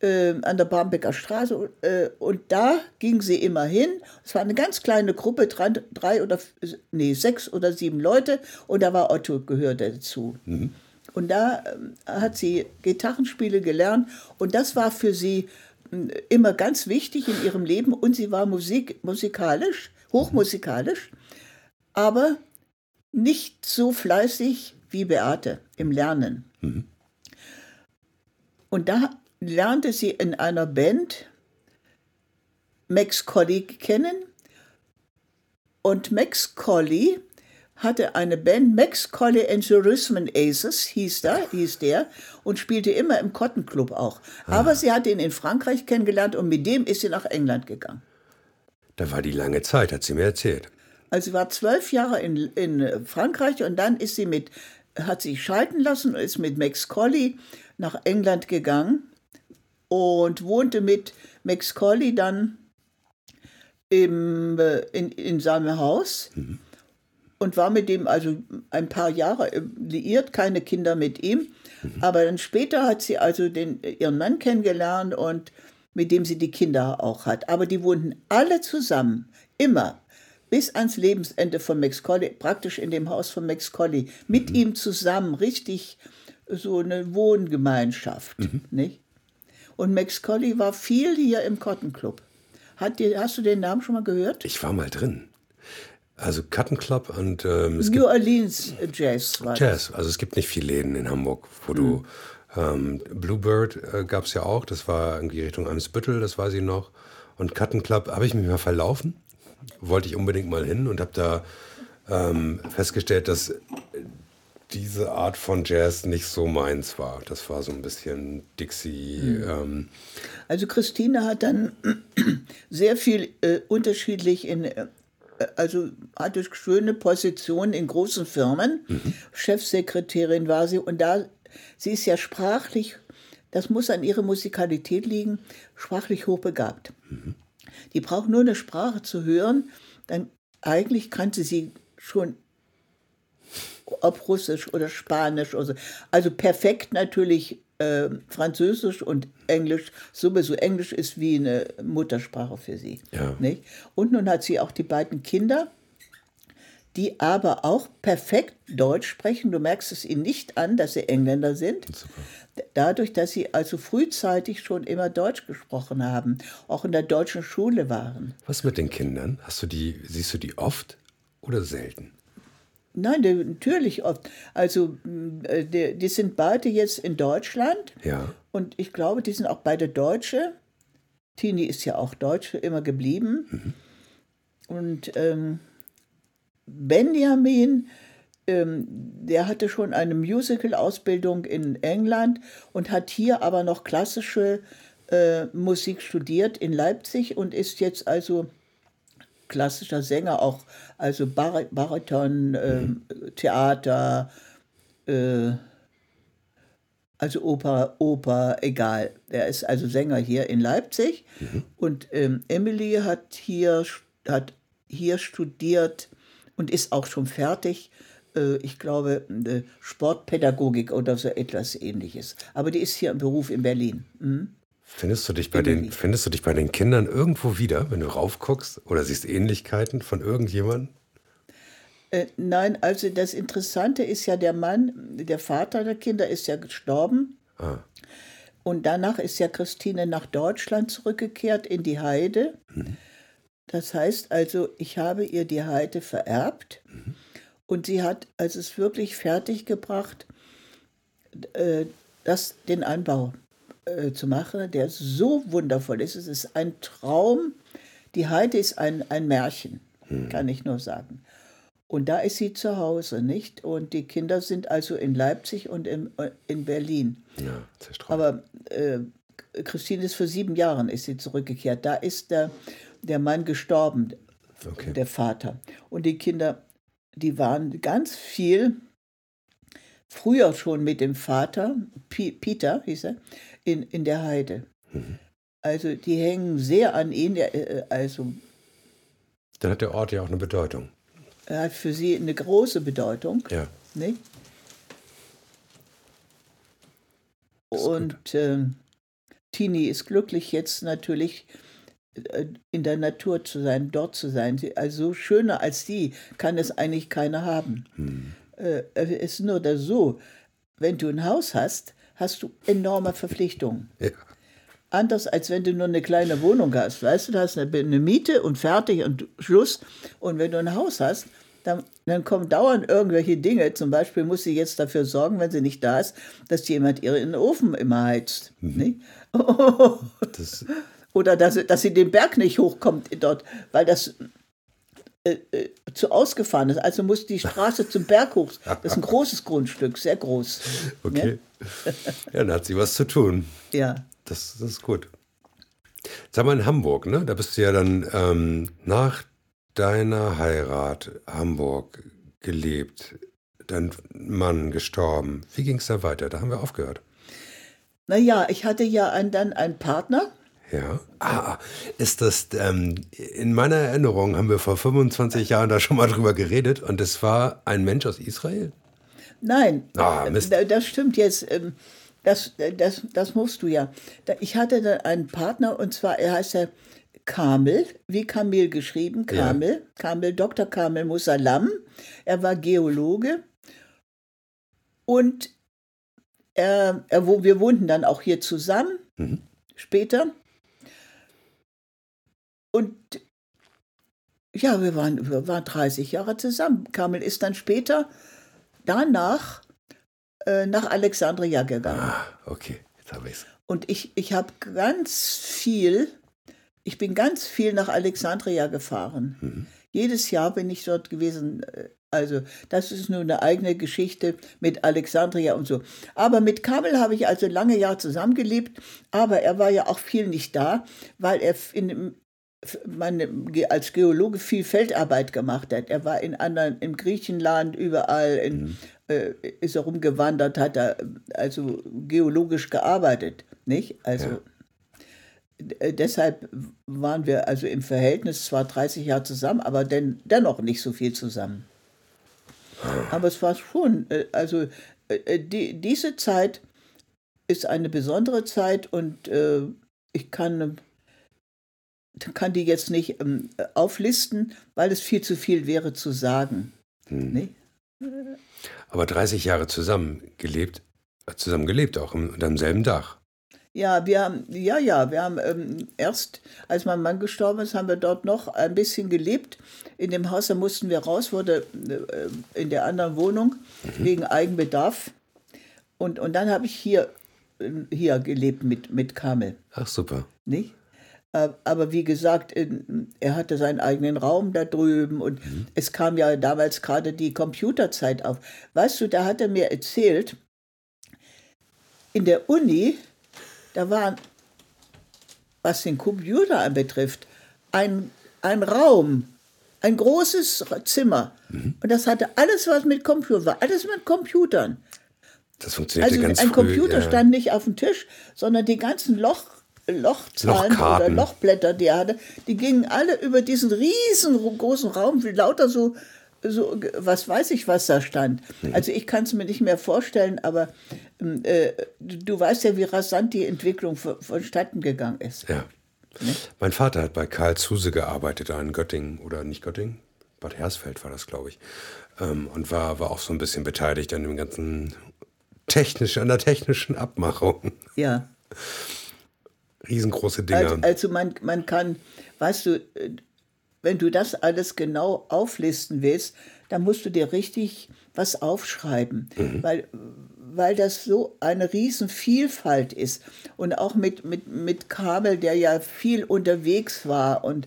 äh, an der Barmbecker Straße äh, und da ging sie immer hin. Es war eine ganz kleine Gruppe, drei, drei, oder nee, sechs oder sieben Leute und da war Otto gehörte dazu. Mhm. Und da äh, hat sie Gitarrenspiele gelernt und das war für sie immer ganz wichtig in ihrem Leben und sie war Musik, musikalisch, hochmusikalisch, aber nicht so fleißig wie Beate im Lernen. Mhm. Und da lernte sie in einer Band Max Colley kennen. Und Max Colley hatte eine Band, Max Colley and the Rhythm Aces hieß, da, hieß der, und spielte immer im Cotton Club auch. Ah. Aber sie hatte ihn in Frankreich kennengelernt und mit dem ist sie nach England gegangen. Da war die lange Zeit, hat sie mir erzählt. Also sie war zwölf Jahre in, in Frankreich und dann ist sie mit, hat sich schalten lassen und ist mit Max Colley nach England gegangen und wohnte mit Max Colley dann im, äh, in, in seinem Haus und war mit dem also ein paar Jahre äh, liiert, keine Kinder mit ihm. Aber dann später hat sie also den, ihren Mann kennengelernt und mit dem sie die Kinder auch hat. Aber die wohnten alle zusammen, immer, bis ans Lebensende von Max Colley, praktisch in dem Haus von Max Colley, mit ihm zusammen, richtig so eine Wohngemeinschaft. Nicht? Und Max Colley war viel hier im Cotton Club. Hat dir, hast du den Namen schon mal gehört? Ich war mal drin. Also Cotton Club und ähm, es New gibt Orleans Jazz war das. Jazz. Also es gibt nicht viele Läden in Hamburg, wo du ähm, Bluebird äh, gab es ja auch. Das war irgendwie Richtung Eimsbüttel, das weiß ich noch. Und Cotton Club habe ich mich mal verlaufen. Wollte ich unbedingt mal hin und habe da ähm, festgestellt, dass diese Art von Jazz nicht so meins war. Das war so ein bisschen Dixie. Ähm, Also Christine hat dann sehr viel äh, unterschiedlich in, äh, also hatte schöne Positionen in großen Firmen. Chefsekretärin war sie und da, sie ist ja sprachlich, das muss an ihrer Musikalität liegen, sprachlich hochbegabt. Die braucht nur eine Sprache zu hören, dann eigentlich kannte sie schon ob Russisch oder Spanisch oder so. Also perfekt natürlich äh, Französisch und Englisch. Sowieso Englisch ist wie eine Muttersprache für sie. Ja. Nicht? Und nun hat sie auch die beiden Kinder, die aber auch perfekt Deutsch sprechen. Du merkst es ihnen nicht an, dass sie Engländer sind. Dadurch, dass sie also frühzeitig schon immer Deutsch gesprochen haben, auch in der deutschen Schule waren. was mit den Kindern? Hast du die, siehst du die oft oder selten? Nein, natürlich oft. Also, mh, äh, die, die sind beide jetzt in Deutschland Ja. und ich glaube, die sind auch beide Deutsche. Tini ist ja auch Deutsche immer geblieben. Und ähm, Benjamin, ähm, der hatte schon eine Musical-Ausbildung in England und hat hier aber noch klassische äh, Musik studiert in Leipzig und ist jetzt also klassischer Sänger, auch also Bar Bariton, ähm, Theater, äh, also Oper, Oper, egal. Er ist also Sänger hier in Leipzig und ähm, Emily hat hier, hat hier studiert und ist auch schon fertig. Äh, ich glaube, äh, Sportpädagogik oder so etwas ähnliches. Aber die ist hier im Beruf in Berlin. Mhm. Findest du, dich bei den, findest du dich bei den Kindern irgendwo wieder, wenn du raufguckst oder siehst Ähnlichkeiten von irgendjemandem? Äh, nein, also das Interessante ist ja, der Mann, der Vater der Kinder ist ja gestorben. Ah. Und danach ist ja Christine nach Deutschland zurückgekehrt in die Heide. Das heißt also, ich habe ihr die Heide vererbt und sie hat also es wirklich fertiggebracht, äh, das, den Anbau äh, zu machen, der so wundervoll ist. Es ist ein Traum. Die Heide ist ein, ein Märchen, kann ich nur sagen. Und da ist sie zu Hause, nicht? Und die Kinder sind also in Leipzig und in, in Berlin. Ja, zerstreut. Aber äh, Christine ist vor sieben Jahren ist sie zurückgekehrt. Da ist der, der Mann gestorben, Okay. der Vater. Und die Kinder, die waren ganz viel früher schon mit dem Vater, Pi- Peter hieß er, in, in der Heide. Also die hängen sehr an ihn. Der, äh, also Dann hat der Ort ja auch eine Bedeutung. er hat für sie eine große Bedeutung. Ja. Nicht? Und ähm, Tini ist glücklich jetzt natürlich äh, in der Natur zu sein, dort zu sein. Also schöner als sie kann es eigentlich keiner haben. Hm. Äh, es ist nur da so, wenn du ein Haus hast, hast du enorme Verpflichtungen. ja. Anders als wenn du nur eine kleine Wohnung hast. Weißt du, da hast eine, eine Miete und fertig und Schluss. Und wenn du ein Haus hast, dann, dann kommen dauernd irgendwelche Dinge. Zum Beispiel muss sie jetzt dafür sorgen, wenn sie nicht da ist, dass jemand ihren Ofen immer heizt. Nicht? Das, Oder dass, sie- dass sie den Berg nicht hochkommt dort, weil das äh, äh, zu ausgefahren ist. Also muss die Straße zum Berg hoch. Das ist ein großes Grundstück, sehr groß. okay. Ja, dann hat sie was zu tun. Ja. Das, das ist gut. Sag mal in Hamburg, ne? Da bist du ja dann ähm, nach deiner Heirat Hamburg gelebt, dein Mann gestorben. Wie ging es da weiter? Da haben wir aufgehört. Naja, ich hatte ja ein, dann einen Partner. Ja. Ah, ist das, ähm, in meiner Erinnerung haben wir vor 25 Jahren da schon mal drüber geredet und es war ein Mensch aus Israel? Nein, Ah, Mist. äh, das stimmt jetzt. ähm, Das, äh, das, das musst du ja. Ich hatte dann einen Partner und zwar, er heißt ja Kamel, wie Kamel geschrieben, Ja. Kamel, Kamel, Dr. Kamel Musalam. Er war Geologe und er, er, wir wohnten dann auch hier zusammen Mhm. später. Und ja, wir waren, wir waren 30 Jahre zusammen. Kamel ist dann später danach äh, nach Alexandria gegangen. Ah, okay, jetzt habe ich es. Und ich, ich habe ganz viel, ich bin ganz viel nach Alexandria gefahren. Jedes Jahr bin ich dort gewesen. äh, Also, das ist nur eine eigene Geschichte mit Alexandria und so. Aber mit Kamel habe ich also lange Jahre zusammengelebt, aber er war ja auch viel nicht da, weil er in, man als Geologe viel Feldarbeit gemacht hat. Er war in anderen, in Griechenland, überall, in, äh, ist er rumgewandert, hat er also geologisch gearbeitet, nicht? Also äh, deshalb waren wir also im Verhältnis zwar 30 Jahre zusammen, aber den, dennoch nicht so viel zusammen. Aber es war schon, äh, also äh, die, diese Zeit ist eine besondere Zeit und äh, ich kann kann die jetzt nicht ähm, auflisten, weil es viel zu viel wäre zu sagen. Nicht? Aber 30 Jahre zusammen gelebt, äh, zusammen gelebt auch unter demselben Dach. Ja, wir haben, ja, ja, wir haben ähm, erst, als mein Mann gestorben ist, haben wir dort noch ein bisschen gelebt. In dem Haus, da mussten wir raus, wurde äh, in der anderen Wohnung wegen Eigenbedarf. Und, und dann habe ich hier, äh, hier gelebt mit, mit Kamel. Ach super. nicht? Äh, Aber wie gesagt, er hatte seinen eigenen Raum da drüben und es kam ja damals gerade die Computerzeit auf. Weißt du, da hat er mir erzählt, in der Uni, da waren, was den Computer anbetrifft, ein, ein Raum, ein großes Zimmer. Und das hatte alles, was mit Computer war, alles mit Computern. Das funktionierte Also ganz ein früh. Computer ja. stand nicht auf dem Tisch, sondern die ganzen Loch, Lochzahlen oder. Lochblätter, die er hatte, die gingen alle über diesen riesengroßen Raum, wie lauter so, so, was weiß ich, was da stand. Mhm. Also ich kann es mir nicht mehr vorstellen, aber ähm, äh, du, du weißt ja, wie rasant die Entwicklung von- vonstatten gegangen ist. Ja. Mein Vater hat bei Karl Zuse gearbeitet, da in Göttingen oder nicht Göttingen, Bad Hersfeld war das, glaube ich. Ähm, und war, war auch so ein bisschen beteiligt an dem ganzen technisch, an der technischen Abmachung. Ja. Riesengroße Dinger. Also, also man, man kann, weißt du, äh, wenn du das alles genau auflisten willst, dann musst du dir richtig was aufschreiben, weil, weil das so eine Riesenvielfalt ist. Und auch mit, mit, mit Kabel, der ja viel unterwegs war und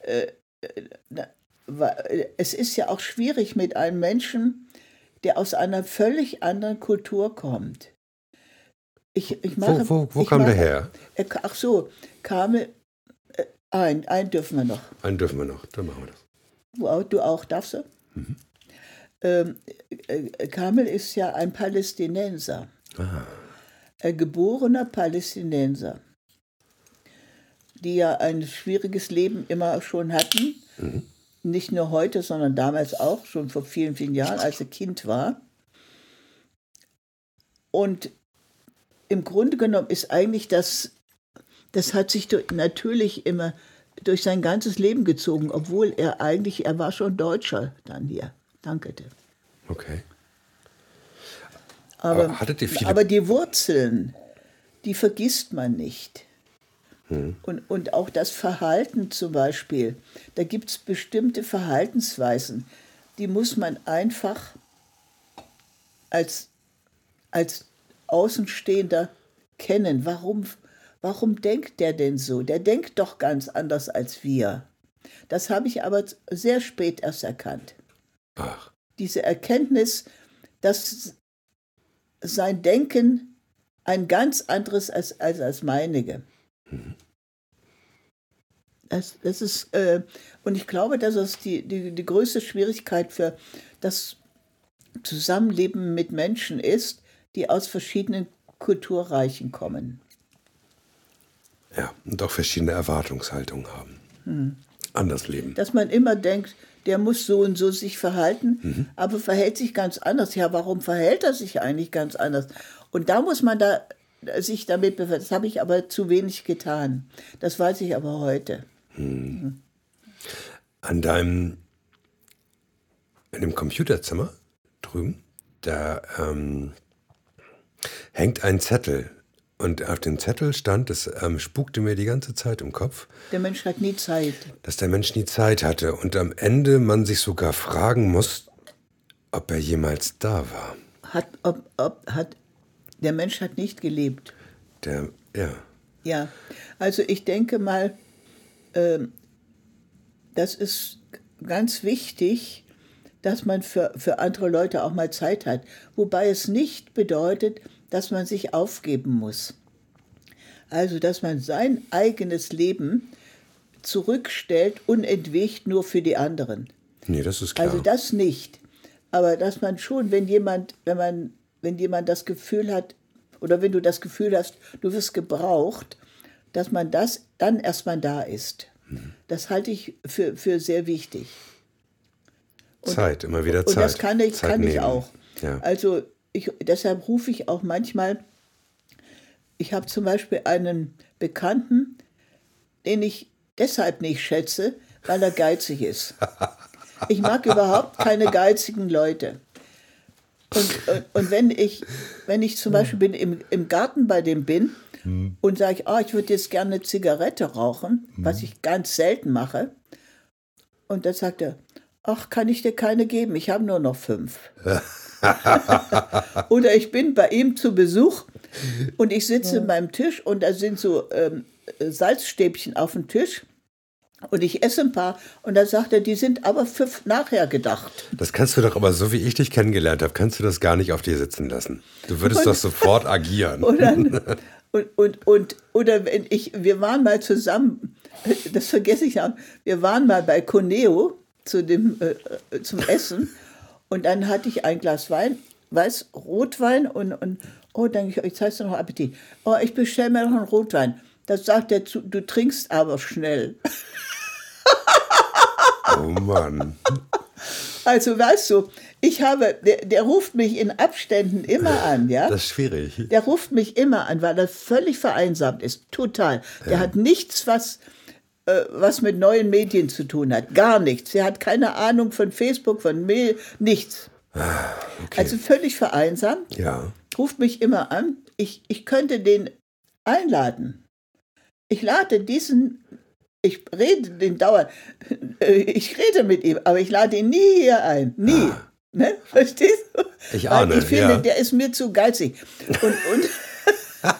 äh, äh, äh, es ist ja auch schwierig mit einem Menschen, der aus einer völlig anderen Kultur kommt. Ich, ich mache, wo wo ich kam der mache- her? er ka- Ach so, Kamel, äh, ein, ein dürfen wir noch. Einen dürfen wir noch, dann machen wir das. Du auch, du auch darfst du? Ähm, äh, Kamel ist ja ein Palästinenser. Ein geborener Palästinenser, die ja ein schwieriges Leben immer schon hatten. Nicht nur heute, sondern damals auch, schon vor vielen, vielen Jahren, als er Kind war. Und im Grunde genommen ist eigentlich das, das hat sich durch, natürlich immer durch sein ganzes Leben gezogen, obwohl er eigentlich, er war schon Deutscher dann hier. Danke dir. Okay. Aber, Aber hattet ihr viele- aber die Wurzeln, die vergisst man nicht. Und, und auch das Verhalten zum Beispiel. Da gibt es bestimmte Verhaltensweisen, die muss man einfach als, als Außenstehender kennen. Warum, warum denkt der denn so? Der denkt doch ganz anders als wir. Das habe ich aber sehr spät erst erkannt Ach, diese Erkenntnis, dass sein Denken ein ganz anderes als, als das meinige. Das, das ist, äh, und ich glaube, dass das die, die, die größte Schwierigkeit für das Zusammenleben mit Menschen ist, die aus verschiedenen Kulturreichen kommen. Ja, und auch verschiedene Erwartungshaltungen haben. Hm. An das Leben. Dass man immer denkt, der muss so und so sich verhalten, mhm. aber verhält sich ganz anders. Ja, warum verhält er sich eigentlich ganz anders? Und da muss man da sich damit befassen. Das habe ich aber zu wenig getan. Das weiß ich aber heute. Hm. An deinem in dem Computerzimmer drüben, da ähm, hängt ein Zettel. Und auf dem Zettel stand, das ähm, spukte mir die ganze Zeit im Kopf. Der Mensch hat nie Zeit. Dass der Mensch nie Zeit hatte. Und am Ende man sich sogar fragen muss, ob er jemals da war. Hat, ob, ob, hat, der Mensch hat nicht gelebt. Der, ja. Ja, also ich denke mal, äh, das ist ganz wichtig, dass man für, für andere Leute auch mal Zeit hat. Wobei es nicht bedeutet, dass man sich aufgeben muss. Also, dass man sein eigenes Leben zurückstellt, unentwegt nur für die anderen. Nee, das ist klar. Also das nicht. Aber dass man schon, wenn jemand, wenn man, wenn jemand das Gefühl hat, oder wenn du das Gefühl hast, du wirst gebraucht, dass man das dann erstmal da ist. Mhm. Das halte ich für, für sehr wichtig. Und, Zeit, immer wieder Zeit. Und das kann ich, kann ich auch. Ja. Also ich, deshalb rufe ich auch manchmal, ich habe zum Beispiel einen Bekannten, den ich deshalb nicht schätze, weil er geizig ist. Ich mag überhaupt keine geizigen Leute. Und, und, und, wenn, ich, wenn ich zum Beispiel bin, im, im Garten bei dem bin hm. und sage, oh, ich würde jetzt gerne eine Zigarette rauchen, hm. was ich ganz selten mache, und dann sagt er, ach, kann ich dir keine geben, ich habe nur noch fünf. Oder ich bin bei ihm zu Besuch und ich sitze ja. beim Tisch und da sind so ähm, Salzstäbchen auf dem Tisch. Und ich esse ein paar und dann sagt er, die sind aber für nachher gedacht. Das kannst du doch aber, so wie ich dich kennengelernt habe, kannst du das gar nicht auf dir sitzen lassen. Du würdest und, doch sofort agieren. Oder, und, und, und, oder wenn ich, wir waren mal zusammen, das vergesse ich auch, wir waren mal bei Coneo zu dem, äh, äh, zum Essen und dann hatte ich ein Glas Wein, weiß, Rotwein und, und oh, denke ich, jetzt hast du noch Appetit. Oh, ich bestelle mir noch einen Rotwein. Das sagt er zu, du trinkst aber schnell. oh Mann. Also weißt du, ich habe, der, der, ruft mich in Abständen immer an, ja? Das ist schwierig. Der ruft mich immer an, weil er völlig vereinsamt ist, total. Der ja. hat nichts, was äh, was mit neuen Medien zu tun hat. Gar nichts. Er hat keine Ahnung von Facebook, von Mail, nichts. Ah, okay. Also völlig vereinsamt. Ja. Ruft mich immer an. Ich, ich könnte den einladen. Ich lade diesen, ich rede den dauernd, ich rede mit ihm, aber ich lade ihn nie hier ein. Nie. Ah. Ne? Verstehst du? Ich ahne, Weil ich finde, ja. der ist mir zu geizig. Und, und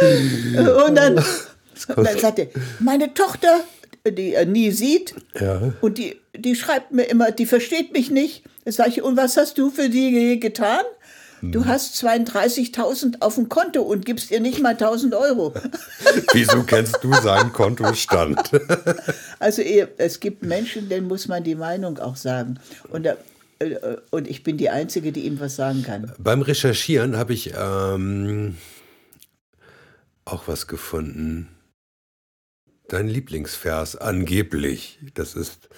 Und dann, dann sagt er, meine Tochter, die er nie sieht, ja. und die, die schreibt mir immer, die versteht mich nicht. Da sage ich, und was hast du für die getan? Du hm. hast 32.000 auf dem Konto und gibst ihr nicht mal 1.000 Euro. Wieso kennst du seinen Kontostand? Also es gibt Menschen, denen muss man die Meinung auch sagen. Und, äh, und ich bin die Einzige, die ihm was sagen kann. Beim Recherchieren habe ich ähm, auch was gefunden. Dein Lieblingsvers, angeblich. Das ist,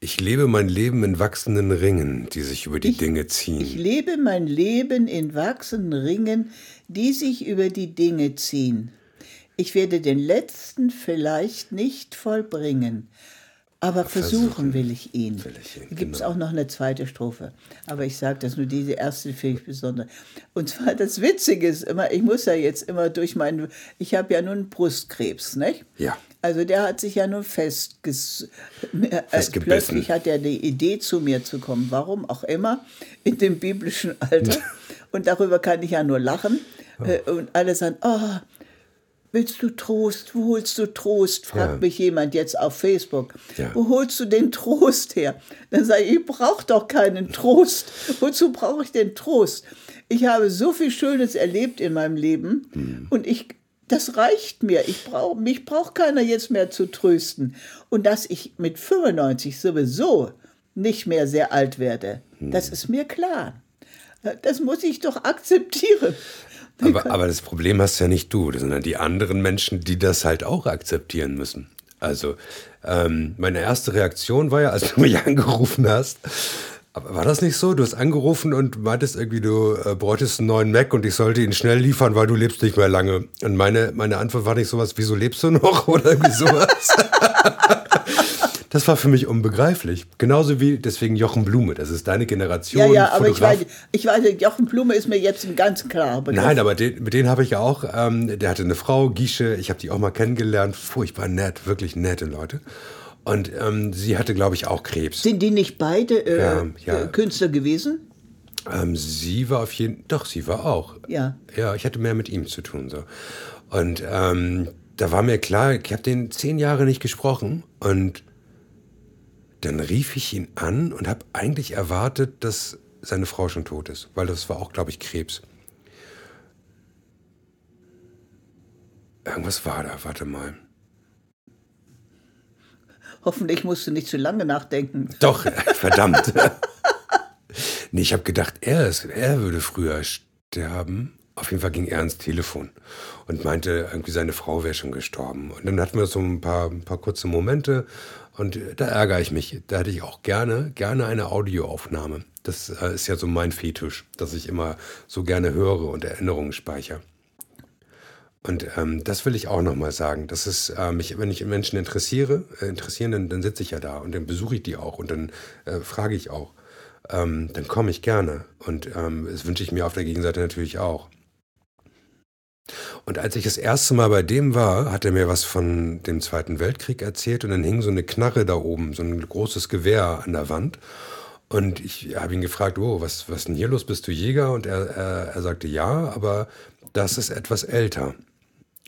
ich lebe mein Leben in wachsenden Ringen, die sich über die ich, Dinge ziehen. Ich lebe mein Leben in wachsenden Ringen, die sich über die Dinge ziehen. Ich werde den letzten vielleicht nicht vollbringen, aber versuchen, versuchen will ich ihn. Will ich ihn Gibt es genau. auch noch eine zweite Strophe. Aber ich sage das nur, diese erste finde ich besonders. Und zwar das Witzige ist immer, ich muss ja jetzt immer durch meinen, ich habe ja nun Brustkrebs, nicht? Ja. Also der hat sich ja nun festges äh, Plötzlich hat er die Idee, zu mir zu kommen. Warum auch immer, in dem biblischen Alter. Und darüber kann ich ja nur lachen. Oh. Und alle sagen, oh, Willst du Trost? Wo holst du Trost? fragt ja. mich jemand jetzt auf Facebook. Ja. Wo holst du den Trost her? Dann sage ich, ich brauche doch keinen Trost. Wozu brauche ich den Trost? Ich habe so viel Schönes erlebt in meinem Leben hm. und ich, das reicht mir. Ich brauch, mich braucht keiner jetzt mehr zu trösten. Und dass ich mit 95 sowieso nicht mehr sehr alt werde, hm. das ist mir klar. Das muss ich doch akzeptieren. Aber, aber das Problem hast ja nicht du, sondern die anderen Menschen, die das halt auch akzeptieren müssen. Also ähm, meine erste Reaktion war ja, als du mich angerufen hast, aber war das nicht so? Du hast angerufen und meintest irgendwie, du äh, bräuchtest einen neuen Mac und ich sollte ihn schnell liefern, weil du lebst nicht mehr lange. Und meine, meine Antwort war nicht sowas, wieso lebst du noch? Oder irgendwie sowas. Das war für mich unbegreiflich. Genauso wie deswegen Jochen Blume. Das ist deine Generation. Ja, ja, aber ich weiß, ich weiß, Jochen Blume ist mir jetzt ein ganz klarer Begriff. Nein, aber den, mit denen habe ich ja auch, ähm, der hatte eine Frau, Gische, ich habe die auch mal kennengelernt. Furchtbar nett, wirklich nette Leute. Und ähm, sie hatte, glaube ich, auch Krebs. Sind die nicht beide äh, ja, ja. Äh, Künstler gewesen? Ähm, sie war auf jeden doch, sie war auch. Ja. Ja, ich hatte mehr mit ihm zu tun. so. Und ähm, da war mir klar, ich habe den zehn Jahre nicht gesprochen. Und dann rief ich ihn an und habe eigentlich erwartet, dass seine Frau schon tot ist, weil das war auch, glaube ich, Krebs. Irgendwas war da, warte mal. Hoffentlich musst du nicht zu lange nachdenken. Doch, verdammt. nee, ich habe gedacht, er, ist, er würde früher sterben. Auf jeden Fall ging er ans Telefon und meinte, irgendwie seine Frau wäre schon gestorben. Und dann hatten wir so ein paar, ein paar kurze Momente und da ärgere ich mich. Da hätte ich auch gerne, gerne eine Audioaufnahme. Das äh, ist ja so mein Fetisch, dass ich immer so gerne höre und Erinnerungen speichere. Und ähm, das will ich auch nochmal sagen. Das ist, äh, mich, wenn ich Menschen interessiere, äh, interessieren, dann, dann sitze ich ja da und dann besuche ich die auch und dann äh, frage ich auch. Ähm, dann komme ich gerne. Und ähm, das wünsche ich mir auf der Gegenseite natürlich auch. Und als ich das erste Mal bei dem war, hat er mir was von dem Zweiten Weltkrieg erzählt und dann hing so eine Knarre da oben, so ein großes Gewehr an der Wand. Und ich habe ihn gefragt, oh, was, ist denn hier los? Bist du Jäger? Und er, er, er sagte, ja, aber das ist etwas älter.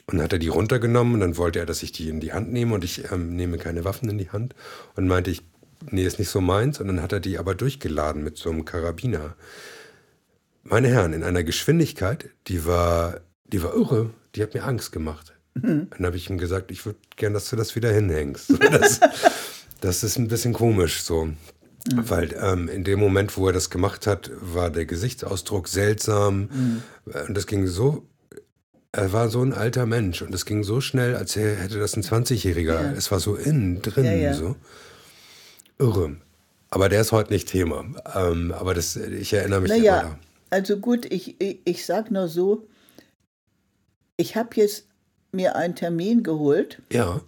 Und dann hat er die runtergenommen und dann wollte er, dass ich die in die Hand nehme und ich ähm, nehme keine Waffen in die Hand und meinte ich, nee, ist nicht so meins. Und dann hat er die aber durchgeladen mit so einem Karabiner. Meine Herren, in einer Geschwindigkeit, die war die war irre, die hat mir Angst gemacht. Mhm. Dann habe ich ihm gesagt, ich würde gern, dass du das wieder hinhängst. Das, das ist ein bisschen komisch so. Mhm. Weil ähm, in dem Moment, wo er das gemacht hat, war der Gesichtsausdruck seltsam. Mhm. Und das ging so, er war so ein alter Mensch und es ging so schnell, als hätte das ein 20-Jähriger. Ja. Es war so innen drin, ja, ja. so. Irre. Aber der ist heute nicht Thema. Ähm, aber das, ich erinnere mich naja, daran. Also gut, ich, ich, ich sag nur so, ich habe jetzt mir einen Termin geholt. Ja.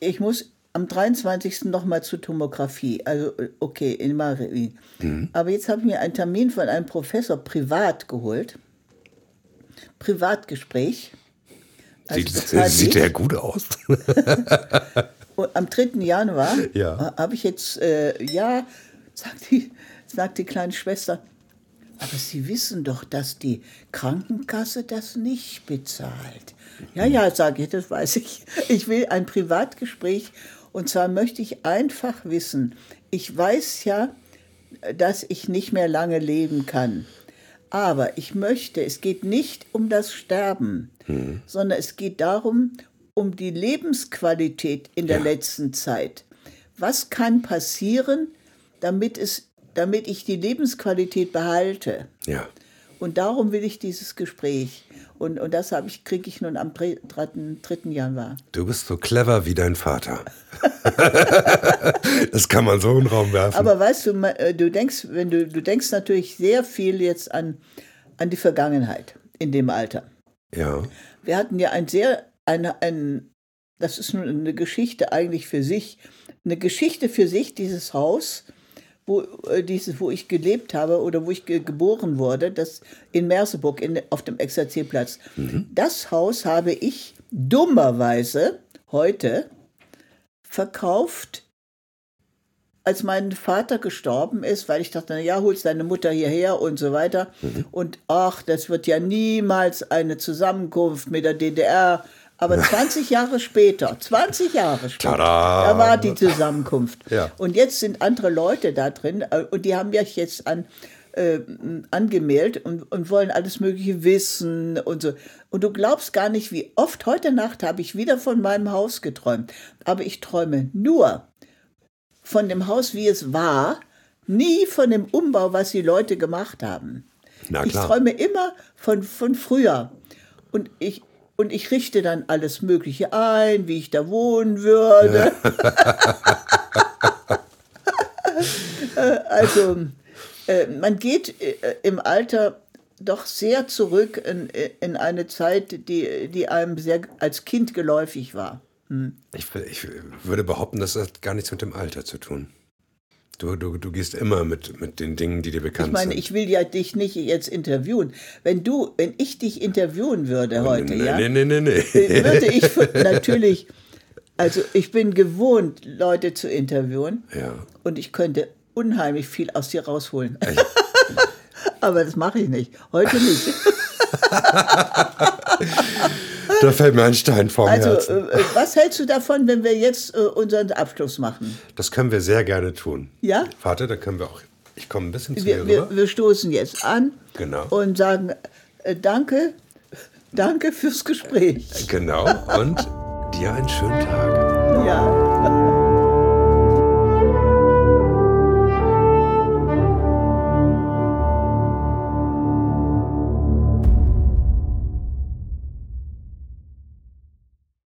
Ich muss am 23. nochmal zur Tomographie. Also, okay, in Marie. Mhm. Aber jetzt habe ich mir einen Termin von einem Professor privat geholt. Privatgespräch. Also sieht, sieht der gut aus? Und am 3. Januar ja. habe ich jetzt, äh, ja, sagt die, sagt die kleine Schwester, aber Sie wissen doch, dass die Krankenkasse das nicht bezahlt. Ja, ja, sage ich, das weiß ich. Ich will ein Privatgespräch und zwar möchte ich einfach wissen, ich weiß ja, dass ich nicht mehr lange leben kann. Aber ich möchte, es geht nicht um das Sterben, mhm. sondern es geht darum, um die Lebensqualität in der ja. letzten Zeit. Was kann passieren, damit es damit ich die Lebensqualität behalte. Ja. Und darum will ich dieses Gespräch. Und, und das ich, kriege ich nun am 3. 3. Januar. Du bist so clever wie dein Vater. das kann man so in den Raum werfen. Aber weißt du, äh, du denkst, wenn du, du denkst natürlich sehr viel jetzt an, an die Vergangenheit in dem Alter. Ja. Wir hatten ja ein sehr, ein, ein, das ist nun eine Geschichte eigentlich für sich, eine Geschichte für sich, dieses Haus wo, äh, dieses, wo ich gelebt habe oder wo ich ge geboren wurde, das in Merseburg in, auf dem Exerzierplatz. Mhm. Das Haus habe ich dummerweise heute verkauft, als mein Vater gestorben ist, weil ich dachte, na ja, holst deine Mutter hierher und so weiter. Mhm. Und ach, das wird ja niemals eine Zusammenkunft mit der DDR aber 20 Jahre später, 20 Jahre später, Tada. da war die Zusammenkunft. Ja. Und jetzt sind andere Leute da drin äh, und die haben mich jetzt an, äh, angemeldet und, und wollen alles Mögliche wissen und so. Und du glaubst gar nicht, wie oft heute Nacht habe ich wieder von meinem Haus geträumt. Aber ich träume nur von dem Haus, wie es war, nie von dem Umbau, was die Leute gemacht haben. Ich träume immer von, von früher. Und ich, und ich richte dann alles Mögliche ein, wie ich da wohnen würde. Äh, also, äh, man geht äh, im Alter doch sehr zurück in, in eine Zeit, die, die einem sehr als Kind geläufig war. Ich, ich würde behaupten, das hat gar nichts mit dem Alter zu tun. Du, du, du gehst immer mit, mit den Dingen, die dir bekannt Ich meine, sind. ich will ja dich nicht jetzt interviewen. Wenn du, wenn ich dich interviewen würde heute, nee, ja, nee, nee, nee, nee. würde ich natürlich, also ich bin gewohnt, Leute zu interviewen Ja. und ich könnte unheimlich viel aus dir rausholen. Aber das mache ich nicht. Heute nicht. Da fällt mir ein Stein vom Also, Herzen. äh, äh, was hältst du davon, wenn wir jetzt äh, unseren Abschluss machen? Das können wir sehr gerne tun. Ja? Warte, da können wir auch. Ich komme ein bisschen zu Wir, dir wir, rüber. wir stoßen jetzt an Genau. und sagen äh, Danke, danke fürs Gespräch. Genau. Und dir einen schönen Tag.